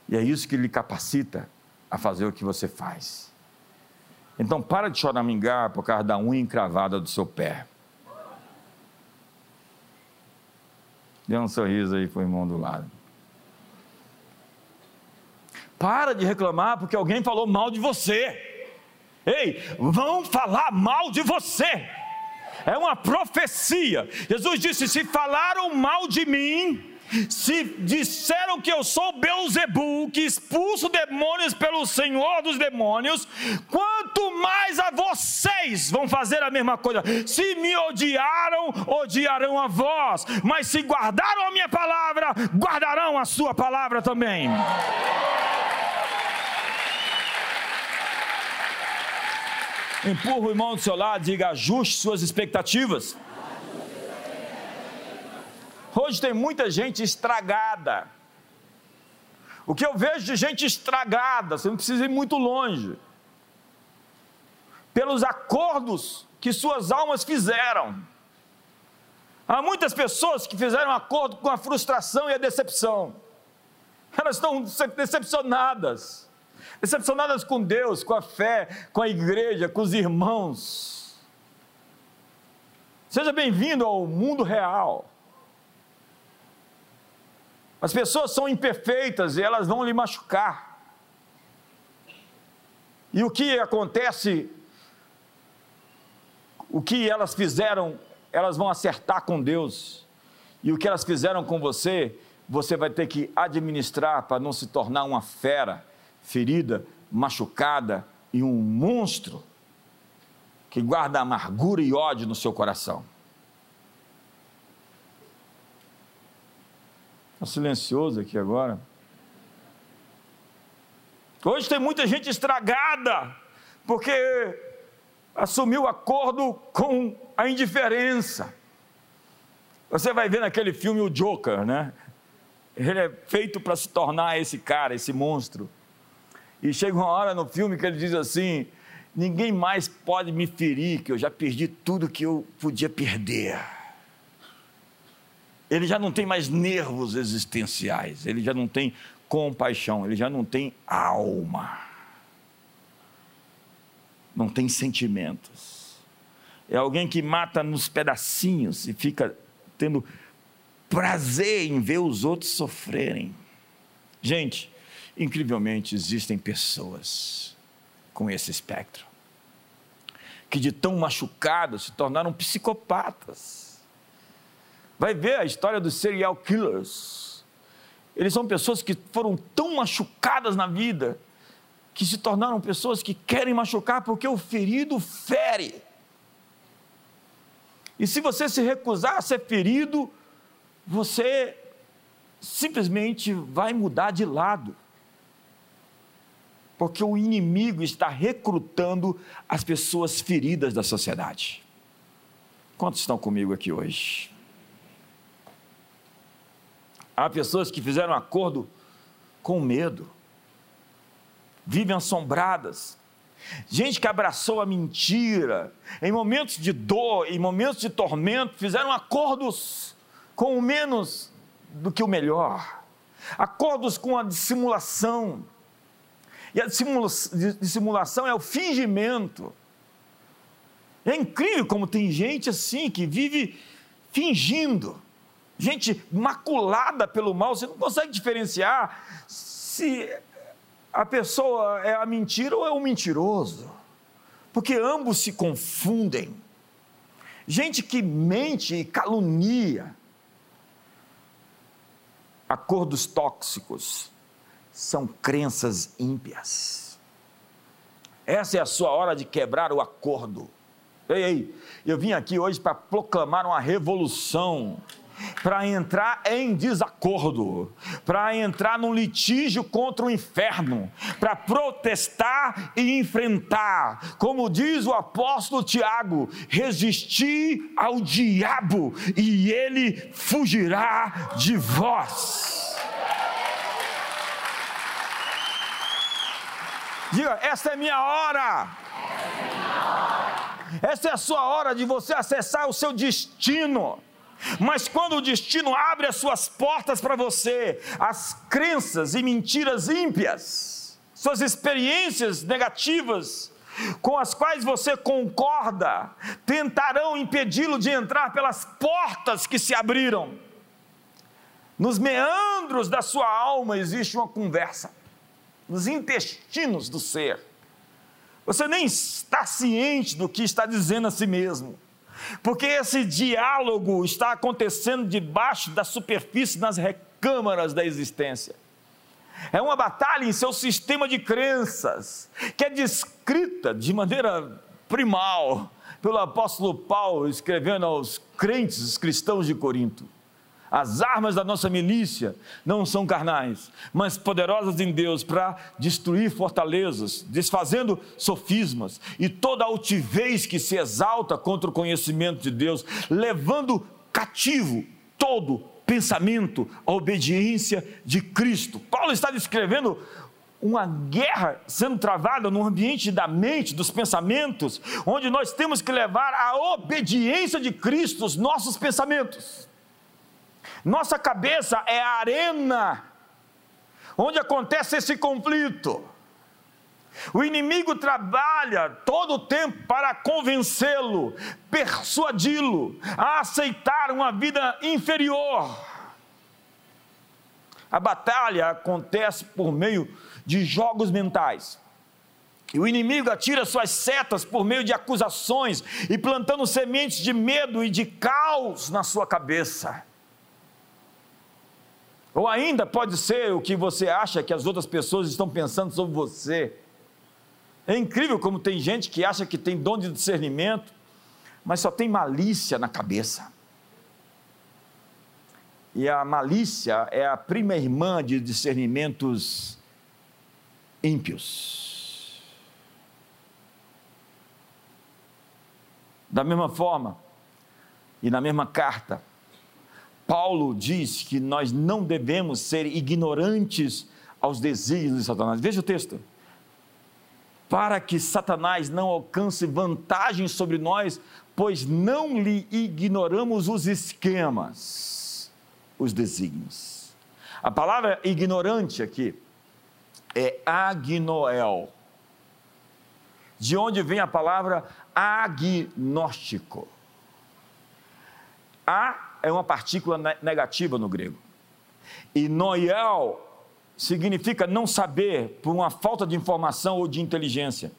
E é isso que lhe capacita a fazer o que você faz. Então para de choramingar por causa da unha encravada do seu pé. Dê um sorriso aí para o irmão do lado. Para de reclamar porque alguém falou mal de você. Ei, vão falar mal de você. É uma profecia. Jesus disse: se falaram mal de mim, se disseram que eu sou Beuzebu, que expulso demônios pelo Senhor dos demônios, quanto mais a vocês vão fazer a mesma coisa. Se me odiaram, odiarão a vós, mas se guardaram a minha palavra, guardarão a sua palavra também. Empurra o irmão do seu lado, diga: ajuste suas expectativas. Hoje tem muita gente estragada. O que eu vejo de gente estragada, você não precisa ir muito longe, pelos acordos que suas almas fizeram. Há muitas pessoas que fizeram acordo com a frustração e a decepção. Elas estão decepcionadas. Decepcionadas com Deus, com a fé, com a igreja, com os irmãos. Seja bem-vindo ao mundo real. As pessoas são imperfeitas e elas vão lhe machucar. E o que acontece, o que elas fizeram, elas vão acertar com Deus. E o que elas fizeram com você, você vai ter que administrar para não se tornar uma fera, ferida, machucada e um monstro que guarda amargura e ódio no seu coração. Silencioso aqui agora. Hoje tem muita gente estragada, porque assumiu acordo com a indiferença. Você vai ver naquele filme o Joker, né? Ele é feito para se tornar esse cara, esse monstro. E chega uma hora no filme que ele diz assim: ninguém mais pode me ferir, que eu já perdi tudo que eu podia perder ele já não tem mais nervos existenciais, ele já não tem compaixão, ele já não tem alma, não tem sentimentos. É alguém que mata nos pedacinhos e fica tendo prazer em ver os outros sofrerem. Gente, incrivelmente existem pessoas com esse espectro que de tão machucados se tornaram psicopatas Vai ver a história dos serial killers. Eles são pessoas que foram tão machucadas na vida que se tornaram pessoas que querem machucar porque o ferido fere. E se você se recusar a ser ferido, você simplesmente vai mudar de lado. Porque o inimigo está recrutando as pessoas feridas da sociedade. Quantos estão comigo aqui hoje? Há pessoas que fizeram acordo com medo, vivem assombradas. Gente que abraçou a mentira, em momentos de dor, em momentos de tormento, fizeram acordos com o menos do que o melhor, acordos com a dissimulação. E a dissimulação é o fingimento. É incrível como tem gente assim que vive fingindo gente maculada pelo mal, você não consegue diferenciar se a pessoa é a mentira ou é o mentiroso, porque ambos se confundem. Gente que mente e calunia, acordos tóxicos, são crenças ímpias. Essa é a sua hora de quebrar o acordo. Ei, ei, eu vim aqui hoje para proclamar uma revolução para entrar em desacordo, para entrar num litígio contra o inferno, para protestar e enfrentar. Como diz o apóstolo Tiago: resistir ao diabo e ele fugirá de vós. Diga, esta é minha hora. Essa é a sua hora de você acessar o seu destino. Mas quando o destino abre as suas portas para você, as crenças e mentiras ímpias, suas experiências negativas, com as quais você concorda, tentarão impedi-lo de entrar pelas portas que se abriram. Nos meandros da sua alma existe uma conversa, nos intestinos do ser. Você nem está ciente do que está dizendo a si mesmo. Porque esse diálogo está acontecendo debaixo da superfície, nas recâmaras da existência. É uma batalha em seu sistema de crenças, que é descrita de maneira primal pelo apóstolo Paulo, escrevendo aos crentes cristãos de Corinto. As armas da nossa milícia não são carnais, mas poderosas em Deus para destruir fortalezas, desfazendo sofismas e toda altivez que se exalta contra o conhecimento de Deus, levando cativo todo pensamento à obediência de Cristo. Paulo está descrevendo uma guerra sendo travada no ambiente da mente, dos pensamentos, onde nós temos que levar a obediência de Cristo os nossos pensamentos. Nossa cabeça é a arena onde acontece esse conflito. O inimigo trabalha todo o tempo para convencê-lo, persuadi-lo a aceitar uma vida inferior. A batalha acontece por meio de jogos mentais. E o inimigo atira suas setas por meio de acusações e plantando sementes de medo e de caos na sua cabeça. Ou ainda pode ser o que você acha que as outras pessoas estão pensando sobre você. É incrível como tem gente que acha que tem dom de discernimento, mas só tem malícia na cabeça. E a malícia é a prima irmã de discernimentos ímpios. Da mesma forma, e na mesma carta, Paulo diz que nós não devemos ser ignorantes aos desígnios de Satanás. Veja o texto. Para que Satanás não alcance vantagem sobre nós, pois não lhe ignoramos os esquemas, os desígnios. A palavra ignorante aqui é agnoel, de onde vem a palavra agnóstico. A é uma partícula negativa no grego. E noiel significa não saber por uma falta de informação ou de inteligência.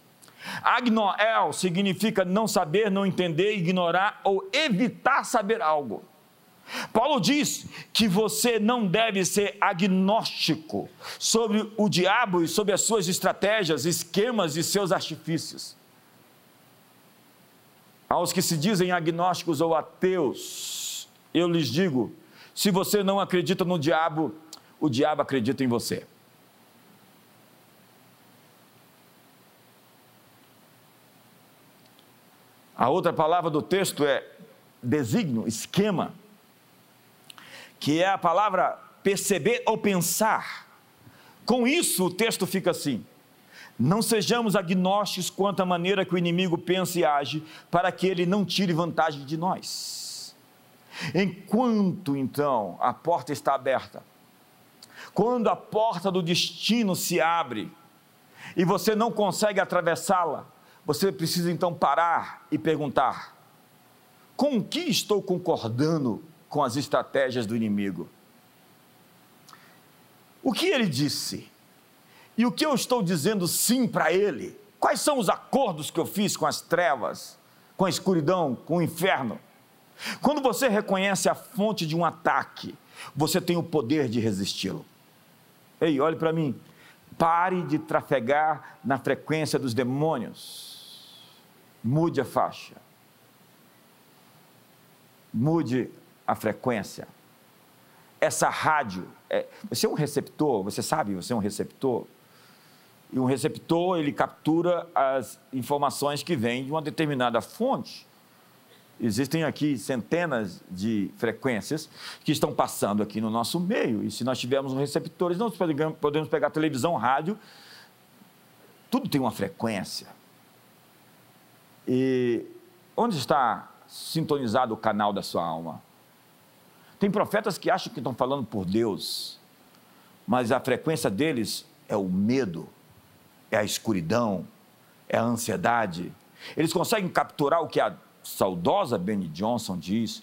Agnoel significa não saber, não entender, ignorar ou evitar saber algo. Paulo diz que você não deve ser agnóstico sobre o diabo e sobre as suas estratégias, esquemas e seus artifícios. Aos que se dizem agnósticos ou ateus, eu lhes digo: se você não acredita no diabo, o diabo acredita em você. A outra palavra do texto é designo, esquema, que é a palavra perceber ou pensar. Com isso, o texto fica assim: não sejamos agnósticos quanto à maneira que o inimigo pensa e age, para que ele não tire vantagem de nós. Enquanto então a porta está aberta, quando a porta do destino se abre e você não consegue atravessá-la, você precisa então parar e perguntar: com o que estou concordando com as estratégias do inimigo? O que ele disse? E o que eu estou dizendo sim para ele? Quais são os acordos que eu fiz com as trevas, com a escuridão, com o inferno? Quando você reconhece a fonte de um ataque, você tem o poder de resisti-lo. Ei, olhe para mim. Pare de trafegar na frequência dos demônios. Mude a faixa. Mude a frequência. Essa rádio, é, você é um receptor, você sabe, você é um receptor. E um receptor, ele captura as informações que vêm de uma determinada fonte. Existem aqui centenas de frequências que estão passando aqui no nosso meio. E se nós tivermos receptores, não podemos pegar televisão, rádio, tudo tem uma frequência. E onde está sintonizado o canal da sua alma? Tem profetas que acham que estão falando por Deus, mas a frequência deles é o medo, é a escuridão, é a ansiedade. Eles conseguem capturar o que a saudosa Benny Johnson diz,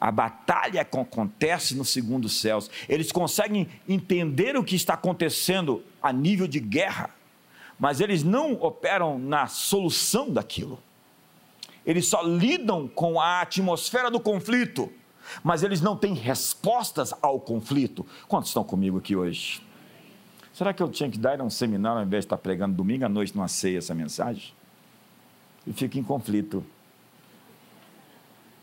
a batalha acontece no segundo céus. Eles conseguem entender o que está acontecendo a nível de guerra, mas eles não operam na solução daquilo. Eles só lidam com a atmosfera do conflito, mas eles não têm respostas ao conflito. Quantos estão comigo aqui hoje? Será que eu tinha que dar um seminário ao invés de estar pregando domingo à noite numa ceia essa mensagem? E fico em conflito.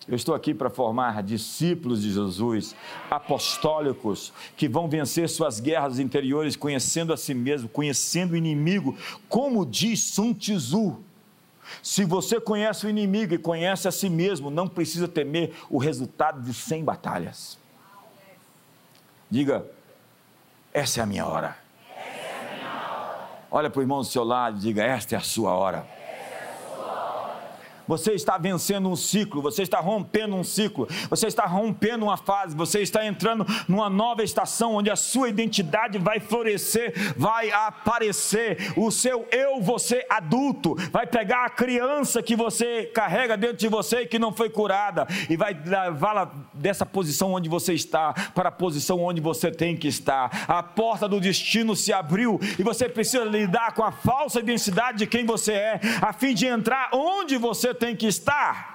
Eu estou aqui para formar discípulos de Jesus, apostólicos, que vão vencer suas guerras interiores, conhecendo a si mesmo, conhecendo o inimigo, como diz Sun Tzu. Se você conhece o inimigo e conhece a si mesmo, não precisa temer o resultado de 100 batalhas. Diga, essa é a minha hora. Olha para o irmão do seu lado e diga: Esta é a sua hora. Você está vencendo um ciclo, você está rompendo um ciclo, você está rompendo uma fase, você está entrando numa nova estação onde a sua identidade vai florescer, vai aparecer. O seu eu, você adulto, vai pegar a criança que você carrega dentro de você e que não foi curada e vai levá-la dessa posição onde você está para a posição onde você tem que estar. A porta do destino se abriu e você precisa lidar com a falsa identidade de quem você é, a fim de entrar onde você tem que estar.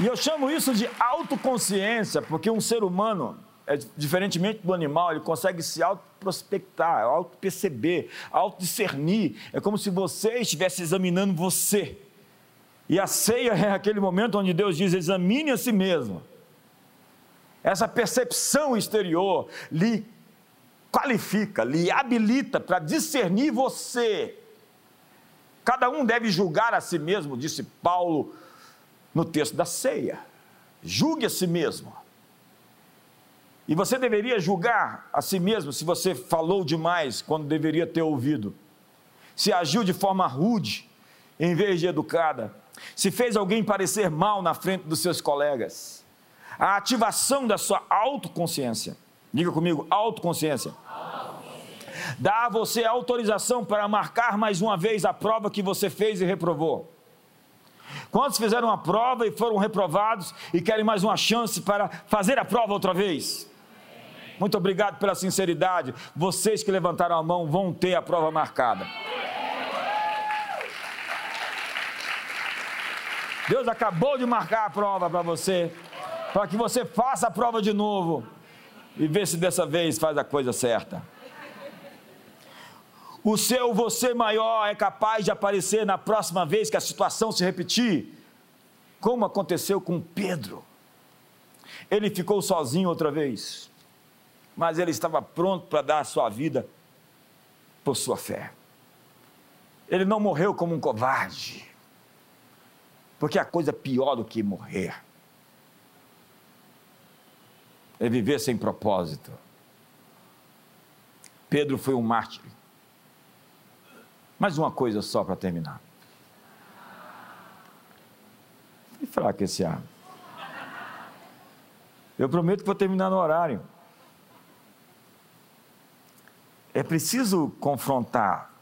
E eu chamo isso de autoconsciência, porque um ser humano, é, diferentemente do animal, ele consegue se autoprospectar, auto-perceber, auto-discernir. É como se você estivesse examinando você. E a ceia é aquele momento onde Deus diz: examine a si mesmo. Essa percepção exterior lhe qualifica, lhe habilita para discernir você. Cada um deve julgar a si mesmo, disse Paulo no texto da ceia. Julgue a si mesmo. E você deveria julgar a si mesmo se você falou demais quando deveria ter ouvido, se agiu de forma rude em vez de educada, se fez alguém parecer mal na frente dos seus colegas. A ativação da sua autoconsciência Diga comigo, autoconsciência. Dá a você autorização para marcar mais uma vez a prova que você fez e reprovou. Quantos fizeram a prova e foram reprovados e querem mais uma chance para fazer a prova outra vez? Muito obrigado pela sinceridade. Vocês que levantaram a mão vão ter a prova marcada. Deus acabou de marcar a prova para você, para que você faça a prova de novo e vê se dessa vez faz a coisa certa. O seu você maior é capaz de aparecer na próxima vez que a situação se repetir, como aconteceu com Pedro. Ele ficou sozinho outra vez, mas ele estava pronto para dar a sua vida por sua fé. Ele não morreu como um covarde, porque a coisa pior do que morrer é viver sem propósito. Pedro foi um mártir. Mais uma coisa só para terminar. E fraco esse ar. Eu prometo que vou terminar no horário. É preciso confrontar.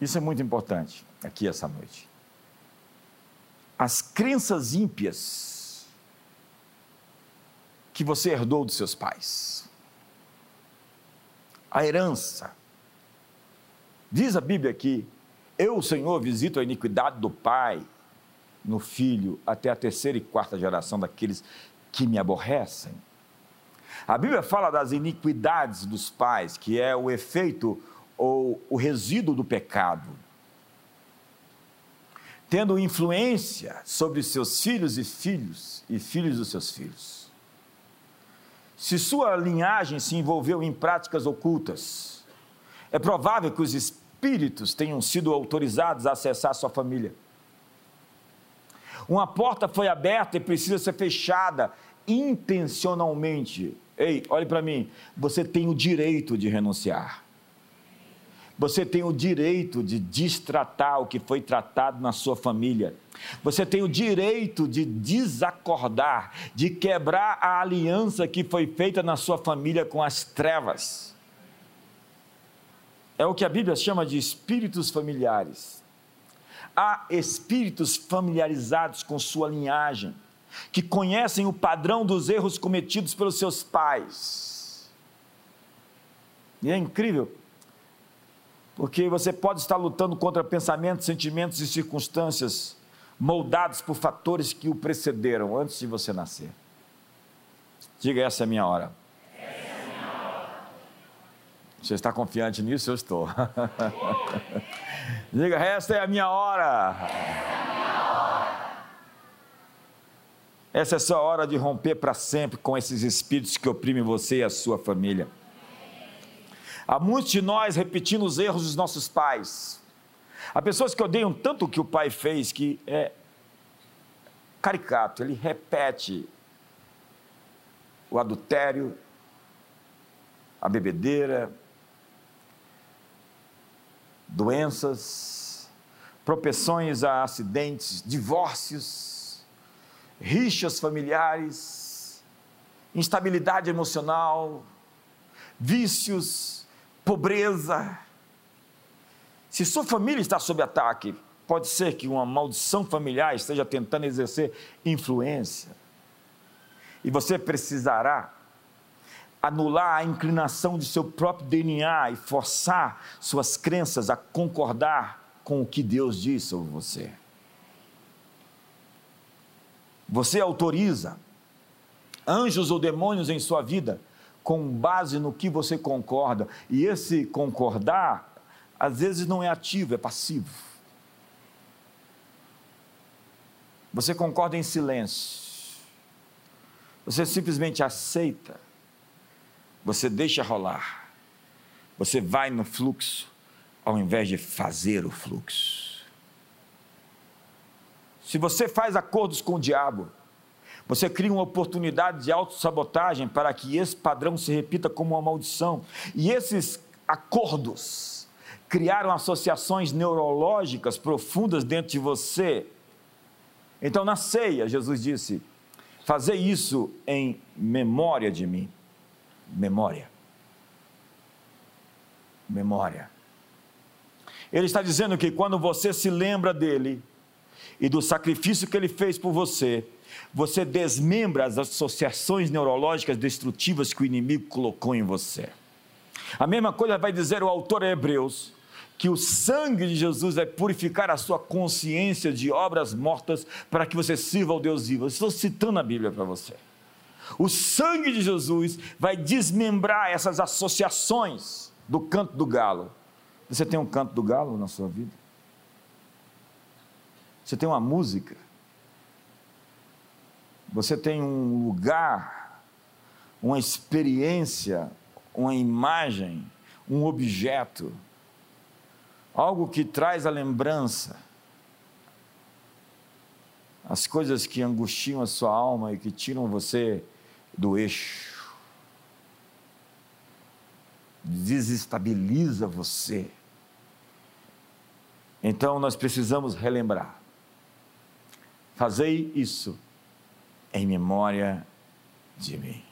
Isso é muito importante aqui essa noite. As crenças ímpias que você herdou dos seus pais. A herança. Diz a Bíblia aqui: Eu, Senhor, visito a iniquidade do pai no filho até a terceira e quarta geração daqueles que me aborrecem. A Bíblia fala das iniquidades dos pais, que é o efeito ou o resíduo do pecado, tendo influência sobre seus filhos e filhos e filhos dos seus filhos. Se sua linhagem se envolveu em práticas ocultas, é provável que os espíritos tenham sido autorizados a acessar sua família. Uma porta foi aberta e precisa ser fechada intencionalmente. Ei, olhe para mim, você tem o direito de renunciar. Você tem o direito de destratar o que foi tratado na sua família. Você tem o direito de desacordar, de quebrar a aliança que foi feita na sua família com as trevas. É o que a Bíblia chama de espíritos familiares. Há espíritos familiarizados com sua linhagem, que conhecem o padrão dos erros cometidos pelos seus pais. E é incrível porque você pode estar lutando contra pensamentos, sentimentos e circunstâncias moldados por fatores que o precederam antes de você nascer. Diga, essa é a minha hora. Você está confiante nisso? Eu estou. Diga, esta é a minha hora. Essa é a sua hora de romper para sempre com esses espíritos que oprimem você e a sua família. Há muitos de nós repetindo os erros dos nossos pais. Há pessoas que odeiam tanto o que o pai fez que é caricato, ele repete o adultério, a bebedeira, doenças, propensões a acidentes, divórcios, rixas familiares, instabilidade emocional, vícios, pobreza. Se sua família está sob ataque, pode ser que uma maldição familiar esteja tentando exercer influência. E você precisará anular a inclinação de seu próprio DNA e forçar suas crenças a concordar com o que Deus diz sobre você. Você autoriza anjos ou demônios em sua vida com base no que você concorda, e esse concordar às vezes não é ativo, é passivo. Você concorda em silêncio. Você simplesmente aceita você deixa rolar. Você vai no fluxo ao invés de fazer o fluxo. Se você faz acordos com o diabo, você cria uma oportunidade de autossabotagem para que esse padrão se repita como uma maldição. E esses acordos criaram associações neurológicas profundas dentro de você. Então, na ceia, Jesus disse: Fazer isso em memória de mim memória. Memória. Ele está dizendo que quando você se lembra dele e do sacrifício que ele fez por você, você desmembra as associações neurológicas destrutivas que o inimigo colocou em você. A mesma coisa vai dizer o autor a Hebreus, que o sangue de Jesus vai purificar a sua consciência de obras mortas para que você sirva ao Deus vivo. Estou citando a Bíblia para você. O sangue de Jesus vai desmembrar essas associações do canto do galo. Você tem um canto do galo na sua vida? Você tem uma música? Você tem um lugar, uma experiência, uma imagem, um objeto, algo que traz a lembrança, as coisas que angustiam a sua alma e que tiram você do eixo, desestabiliza você. Então nós precisamos relembrar. Fazei isso em memória de mim.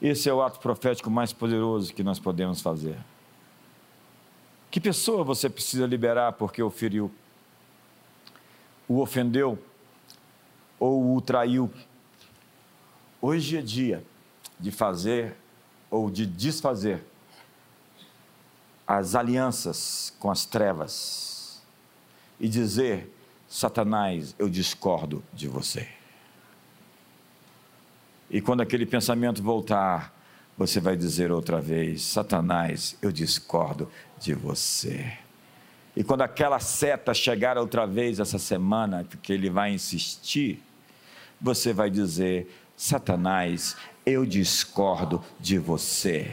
Esse é o ato profético mais poderoso que nós podemos fazer. Que pessoa você precisa liberar porque o feriu, o ofendeu ou o traiu? Hoje é dia de fazer ou de desfazer as alianças com as trevas e dizer: Satanás, eu discordo de você. E quando aquele pensamento voltar, você vai dizer outra vez: Satanás, eu discordo de você. E quando aquela seta chegar outra vez essa semana, porque ele vai insistir, você vai dizer: Satanás, eu discordo de você.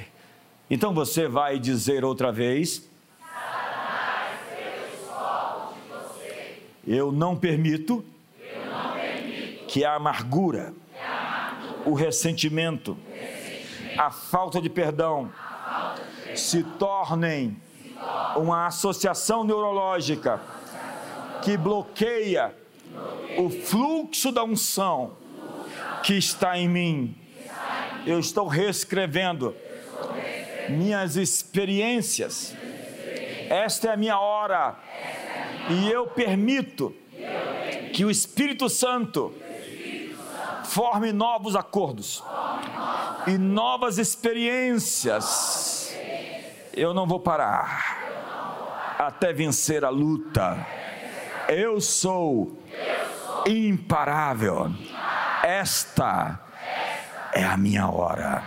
Então você vai dizer outra vez: Satanás, eu discordo de você. Eu não permito, eu não permito que, que a amargura, o ressentimento, a falta de perdão, se, tornem uma associação neurológica, que bloqueia o fluxo da unção que está em mim. Eu estou reescrevendo minhas experiências. Esta é a minha hora. E eu permito que o Espírito Santo forme novos acordos e novas experiências. Eu não vou parar até vencer a luta. Eu sou imparável. Esta é a minha hora.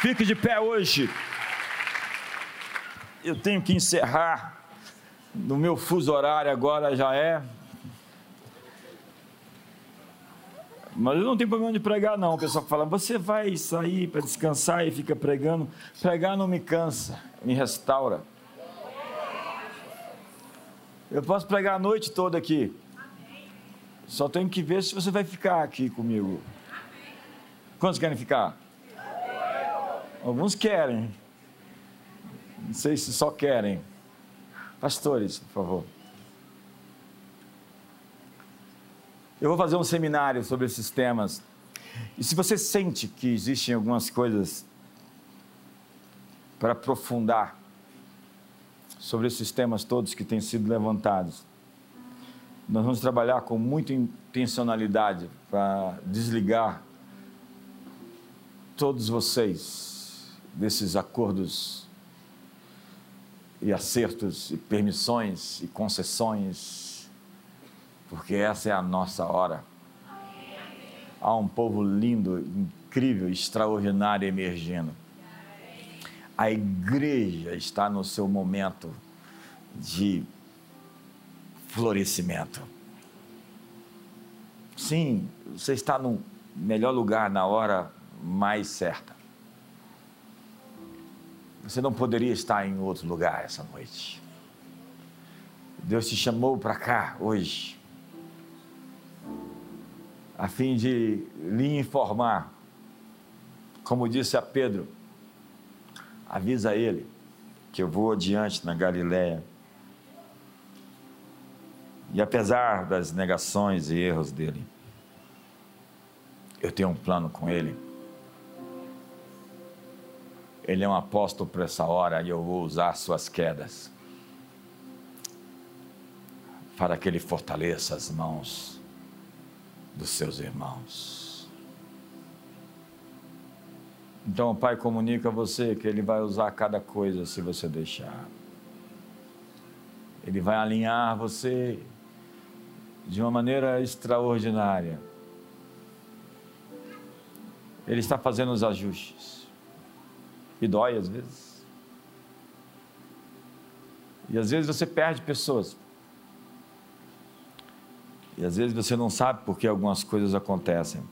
Fique de pé hoje. Eu tenho que encerrar. No meu fuso horário agora já é. Mas eu não tenho problema de pregar, não. O pessoal fala, você vai sair para descansar e fica pregando. Pregar não me cansa, me restaura. Eu posso pregar a noite toda aqui. Só tenho que ver se você vai ficar aqui comigo. Quantos querem ficar? Alguns querem. Não sei se só querem. Pastores, por favor. Eu vou fazer um seminário sobre esses temas. E se você sente que existem algumas coisas para aprofundar sobre esses temas todos que têm sido levantados, nós vamos trabalhar com muita intencionalidade para desligar todos vocês desses acordos e acertos e permissões e concessões, porque essa é a nossa hora. Há um povo lindo, incrível, extraordinário emergindo. A igreja está no seu momento de florescimento. Sim, você está no melhor lugar na hora mais certa. Você não poderia estar em outro lugar essa noite. Deus te chamou para cá hoje, a fim de lhe informar, como disse a Pedro, avisa ele que eu vou adiante na Galiléia. E apesar das negações e erros dele, eu tenho um plano com ele. Ele é um apóstolo para essa hora e eu vou usar suas quedas para que ele fortaleça as mãos dos seus irmãos. Então o Pai comunica a você que ele vai usar cada coisa se você deixar. Ele vai alinhar você de uma maneira extraordinária. Ele está fazendo os ajustes. E dói às vezes. E às vezes você perde pessoas. E às vezes você não sabe por que algumas coisas acontecem.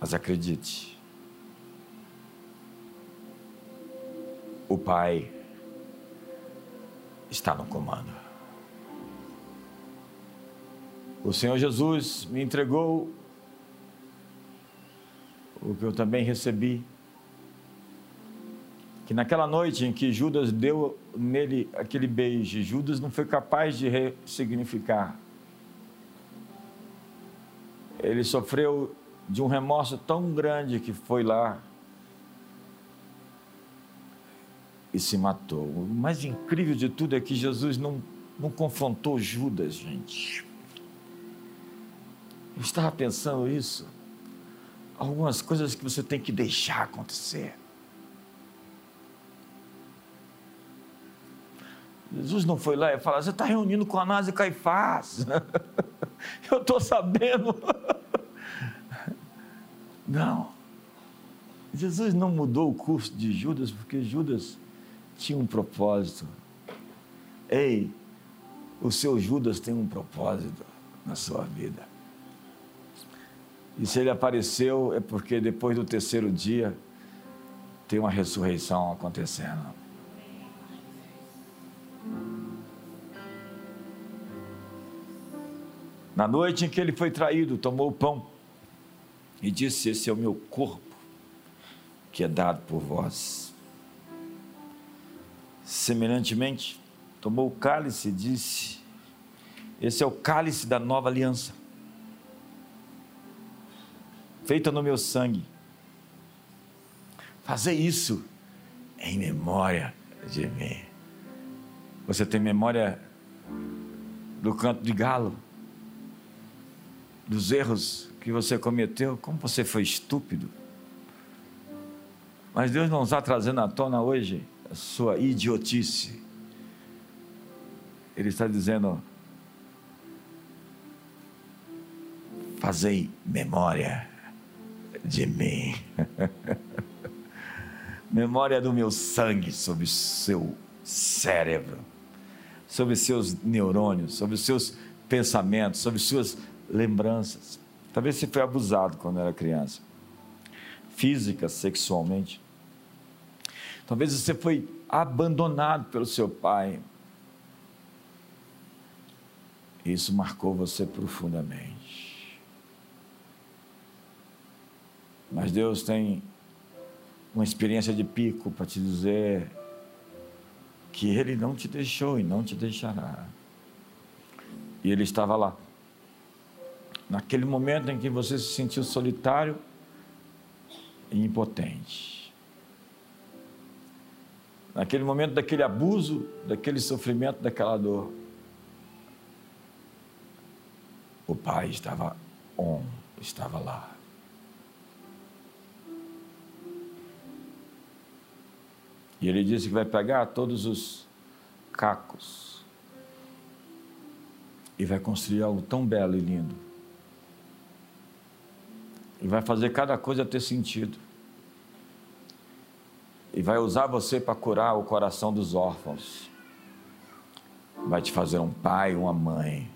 Mas acredite, o Pai está no comando. O Senhor Jesus me entregou o que eu também recebi, que naquela noite em que Judas deu nele aquele beijo, Judas não foi capaz de ressignificar. Ele sofreu de um remorso tão grande que foi lá e se matou. O mais incrível de tudo é que Jesus não, não confrontou Judas, gente. Eu estava pensando isso algumas coisas que você tem que deixar acontecer. Jesus não foi lá e falou: Você está reunindo com Anás e Caifás. Eu estou sabendo. Não. Jesus não mudou o curso de Judas porque Judas tinha um propósito. Ei, o seu Judas tem um propósito na sua vida. E se ele apareceu, é porque depois do terceiro dia tem uma ressurreição acontecendo. Na noite em que ele foi traído, tomou o pão e disse: Esse é o meu corpo, que é dado por vós. Semelhantemente, tomou o cálice e disse: Esse é o cálice da nova aliança feita no meu sangue. Fazer isso em memória de mim. Você tem memória do canto de galo? Dos erros que você cometeu? Como você foi estúpido? Mas Deus não está trazendo à tona hoje a sua idiotice. Ele está dizendo: fazei memória de mim. Memória do meu sangue sobre seu cérebro, sobre seus neurônios, sobre seus pensamentos, sobre suas lembranças. Talvez você foi abusado quando era criança, física, sexualmente. Talvez você foi abandonado pelo seu pai. Isso marcou você profundamente. Mas Deus tem uma experiência de pico para te dizer que Ele não te deixou e não te deixará. E Ele estava lá. Naquele momento em que você se sentiu solitário e impotente. Naquele momento daquele abuso, daquele sofrimento, daquela dor. O Pai estava on, estava lá. E ele disse que vai pegar todos os cacos e vai construir algo tão belo e lindo. E vai fazer cada coisa ter sentido. E vai usar você para curar o coração dos órfãos. Vai te fazer um pai, uma mãe.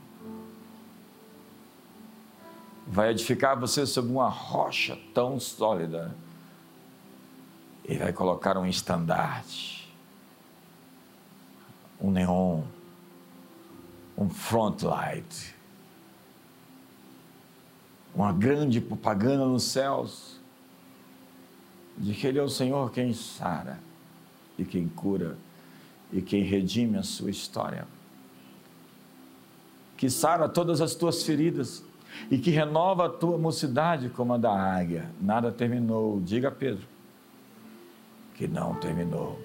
Vai edificar você sobre uma rocha tão sólida ele vai colocar um estandarte, um neon, um front light, uma grande propaganda nos céus de que Ele é o Senhor quem sara e quem cura e quem redime a sua história. Que sara todas as tuas feridas e que renova a tua mocidade como a da águia. Nada terminou. Diga Pedro que não terminou.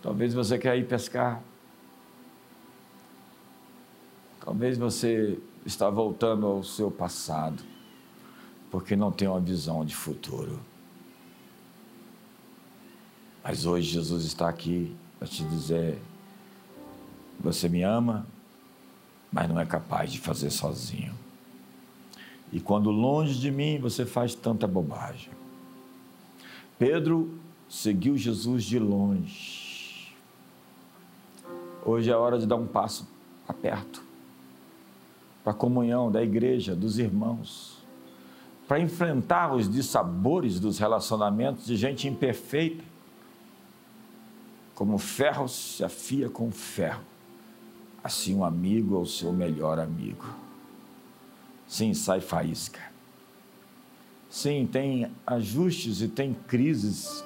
Talvez você quer ir pescar. Talvez você está voltando ao seu passado, porque não tem uma visão de futuro. Mas hoje Jesus está aqui para te dizer: você me ama, mas não é capaz de fazer sozinho. E quando longe de mim você faz tanta bobagem. Pedro seguiu Jesus de longe. Hoje é hora de dar um passo a perto para a comunhão da igreja, dos irmãos, para enfrentar os dissabores dos relacionamentos de gente imperfeita, como ferro se afia com ferro, assim um amigo é o seu melhor amigo. Sim, sai faísca. Sim, tem ajustes e tem crises,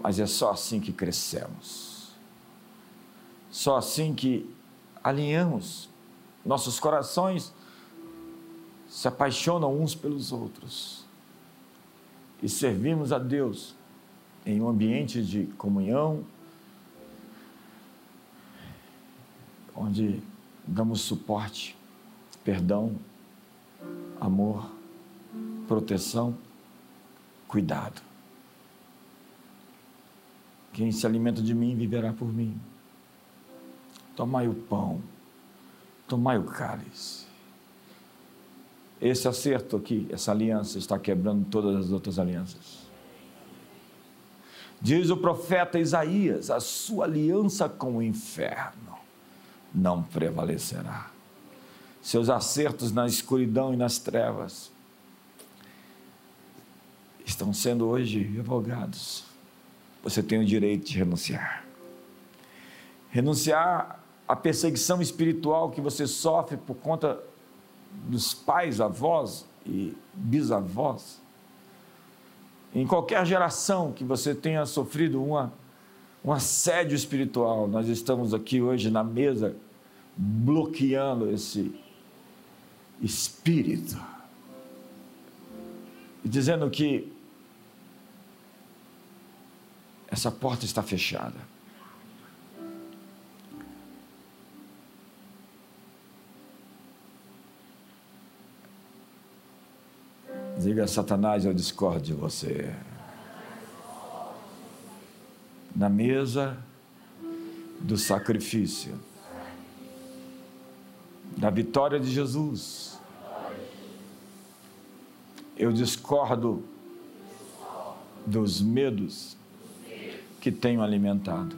mas é só assim que crescemos. Só assim que alinhamos. Nossos corações se apaixonam uns pelos outros e servimos a Deus em um ambiente de comunhão, onde damos suporte, perdão, amor proteção, cuidado. Quem se alimenta de mim viverá por mim. Tomai o pão, tomai o cálice. Esse acerto aqui, essa aliança, está quebrando todas as outras alianças. Diz o profeta Isaías: a sua aliança com o inferno não prevalecerá. Seus acertos na escuridão e nas trevas estão sendo hoje revogados. Você tem o direito de renunciar. Renunciar à perseguição espiritual que você sofre por conta dos pais, avós e bisavós. Em qualquer geração que você tenha sofrido uma, um assédio espiritual, nós estamos aqui hoje na mesa bloqueando esse espírito e dizendo que essa porta está fechada. Diga, Satanás, eu discordo de você. Na mesa do sacrifício, da vitória de Jesus, eu discordo dos medos que tenho alimentado.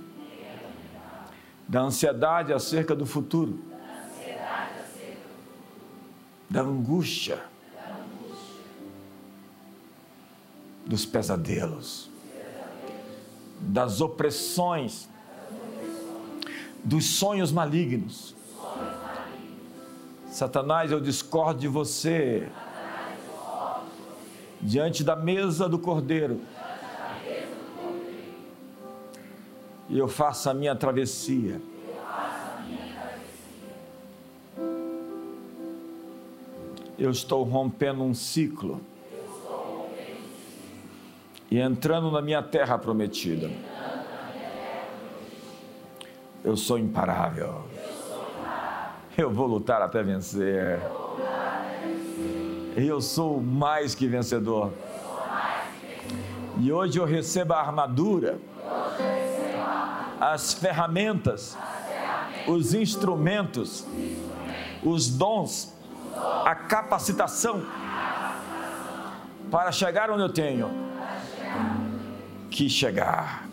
Da ansiedade acerca do futuro. Da angústia. Dos pesadelos. Das opressões. Dos sonhos malignos. Satanás, eu discordo de você. diante da mesa do Cordeiro. E eu faço a minha travessia. Eu estou rompendo um ciclo e entrando na minha terra prometida. Eu sou imparável. Eu vou lutar até vencer. Eu sou mais que vencedor. E hoje eu recebo a armadura, as ferramentas, os instrumentos, os dons, a capacitação para chegar onde eu tenho que chegar.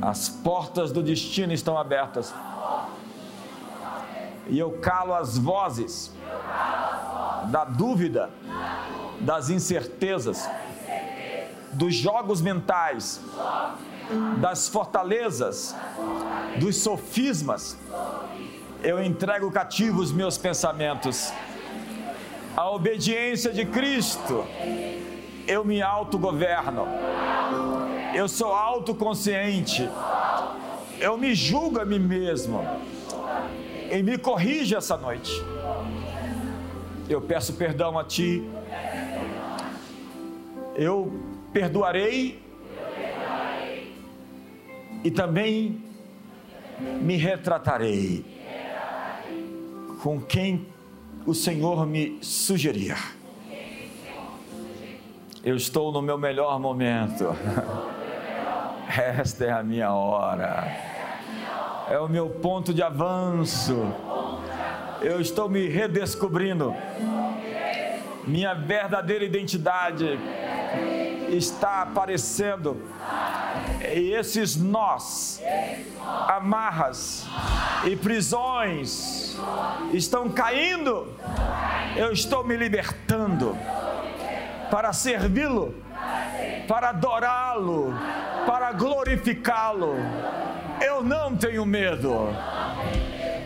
As portas do destino estão abertas. E eu calo as vozes da dúvida, das incertezas, dos jogos mentais, das fortalezas, dos sofismas. Eu entrego cativos meus pensamentos. A obediência de Cristo, eu me autogoverno. Eu sou autoconsciente. Eu me julgo a mim mesmo. E me corrija essa noite. Eu peço perdão a Ti. Eu perdoarei. E também me retratarei com quem o Senhor me sugerir. Eu estou no meu melhor momento. Esta é a minha hora. É o meu ponto de avanço. Eu estou me redescobrindo. Minha verdadeira identidade está aparecendo. E esses nós, amarras e prisões estão caindo. Eu estou me libertando para servi-lo, para adorá-lo, para glorificá-lo. Eu não tenho medo.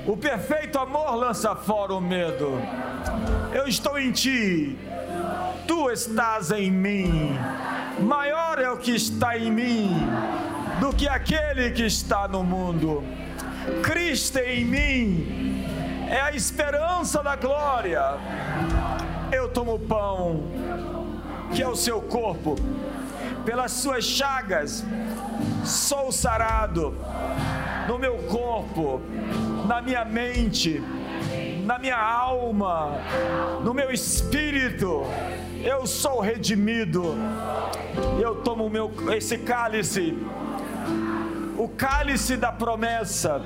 O perfeito amor lança fora o medo. Eu estou em ti, tu estás em mim. Maior é o que está em mim do que aquele que está no mundo. Cristo em mim é a esperança da glória. Eu tomo pão, que é o seu corpo, pelas suas chagas sou sarado no meu corpo, na minha mente, na minha alma, no meu espírito. Eu sou redimido. Eu tomo meu esse cálice, o cálice da promessa,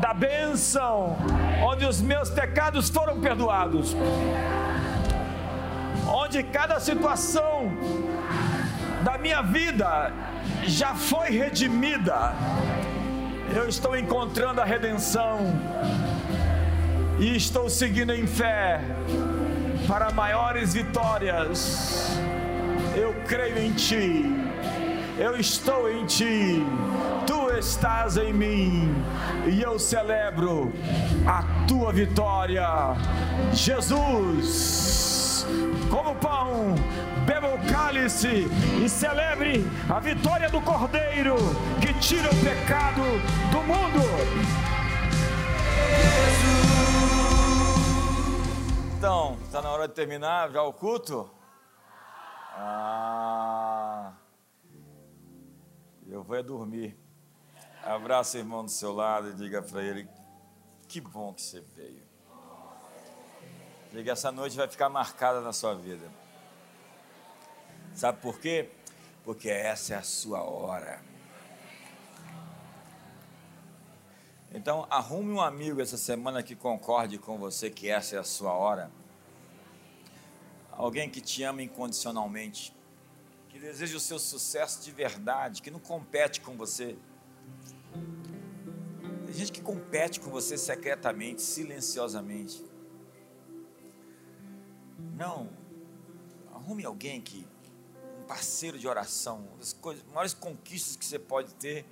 da bênção, onde os meus pecados foram perdoados onde cada situação da minha vida já foi redimida. Eu estou encontrando a redenção e estou seguindo em fé para maiores vitórias. Eu creio em Ti, eu estou em Ti, Tu estás em mim. E eu celebro a Tua vitória, Jesus como pão, beba o cálice e celebre a vitória do Cordeiro que tira o pecado do mundo. Então, está na hora de terminar já o culto? Ah, eu vou é dormir. Abraça o irmão do seu lado e diga para ele: que bom que você veio. Diga, essa noite vai ficar marcada na sua vida. Sabe por quê? Porque essa é a sua hora. Então, arrume um amigo essa semana que concorde com você que essa é a sua hora. Alguém que te ama incondicionalmente, que deseja o seu sucesso de verdade, que não compete com você. Tem gente que compete com você secretamente, silenciosamente. Não. Arrume alguém que. Um parceiro de oração. As coisas, maiores conquistas que você pode ter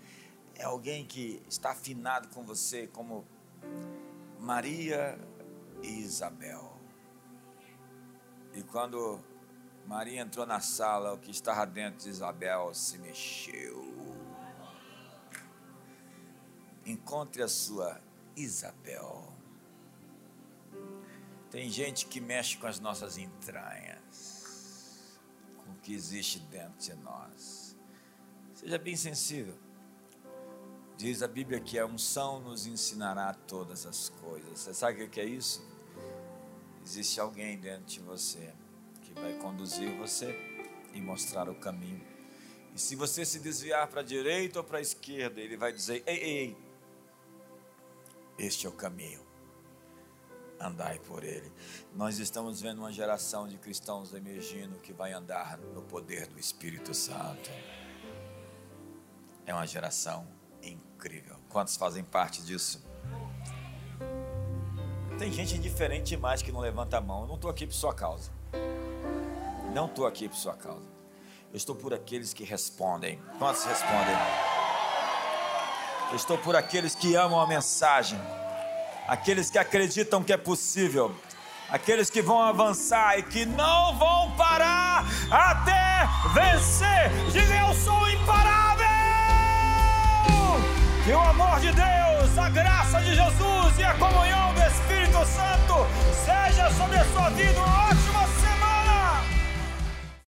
é alguém que está afinado com você, como Maria e Isabel. E quando Maria entrou na sala, o que estava dentro de Isabel se mexeu. Encontre a sua Isabel. Tem gente que mexe com as nossas entranhas, com o que existe dentro de nós. Seja bem sensível. Diz a Bíblia que a unção nos ensinará todas as coisas. Você sabe o que é isso? Existe alguém dentro de você que vai conduzir você e mostrar o caminho. E se você se desviar para a direita ou para a esquerda, ele vai dizer: ei, ei, ei, este é o caminho, andai por ele. Nós estamos vendo uma geração de cristãos emergindo que vai andar no poder do Espírito Santo. É uma geração incrível. Quantos fazem parte disso? Tem gente indiferente demais que não levanta a mão. Eu não estou aqui por sua causa. Não estou aqui por sua causa. Eu estou por aqueles que respondem. Quantos respondem? Eu estou por aqueles que amam a mensagem. Aqueles que acreditam que é possível. Aqueles que vão avançar e que não vão parar até vencer. Diga eu sou imparável. Que o amor de Deus, a graça de Jesus e a comunhão do Espírito Santo seja sobre a sua vida. Uma ótima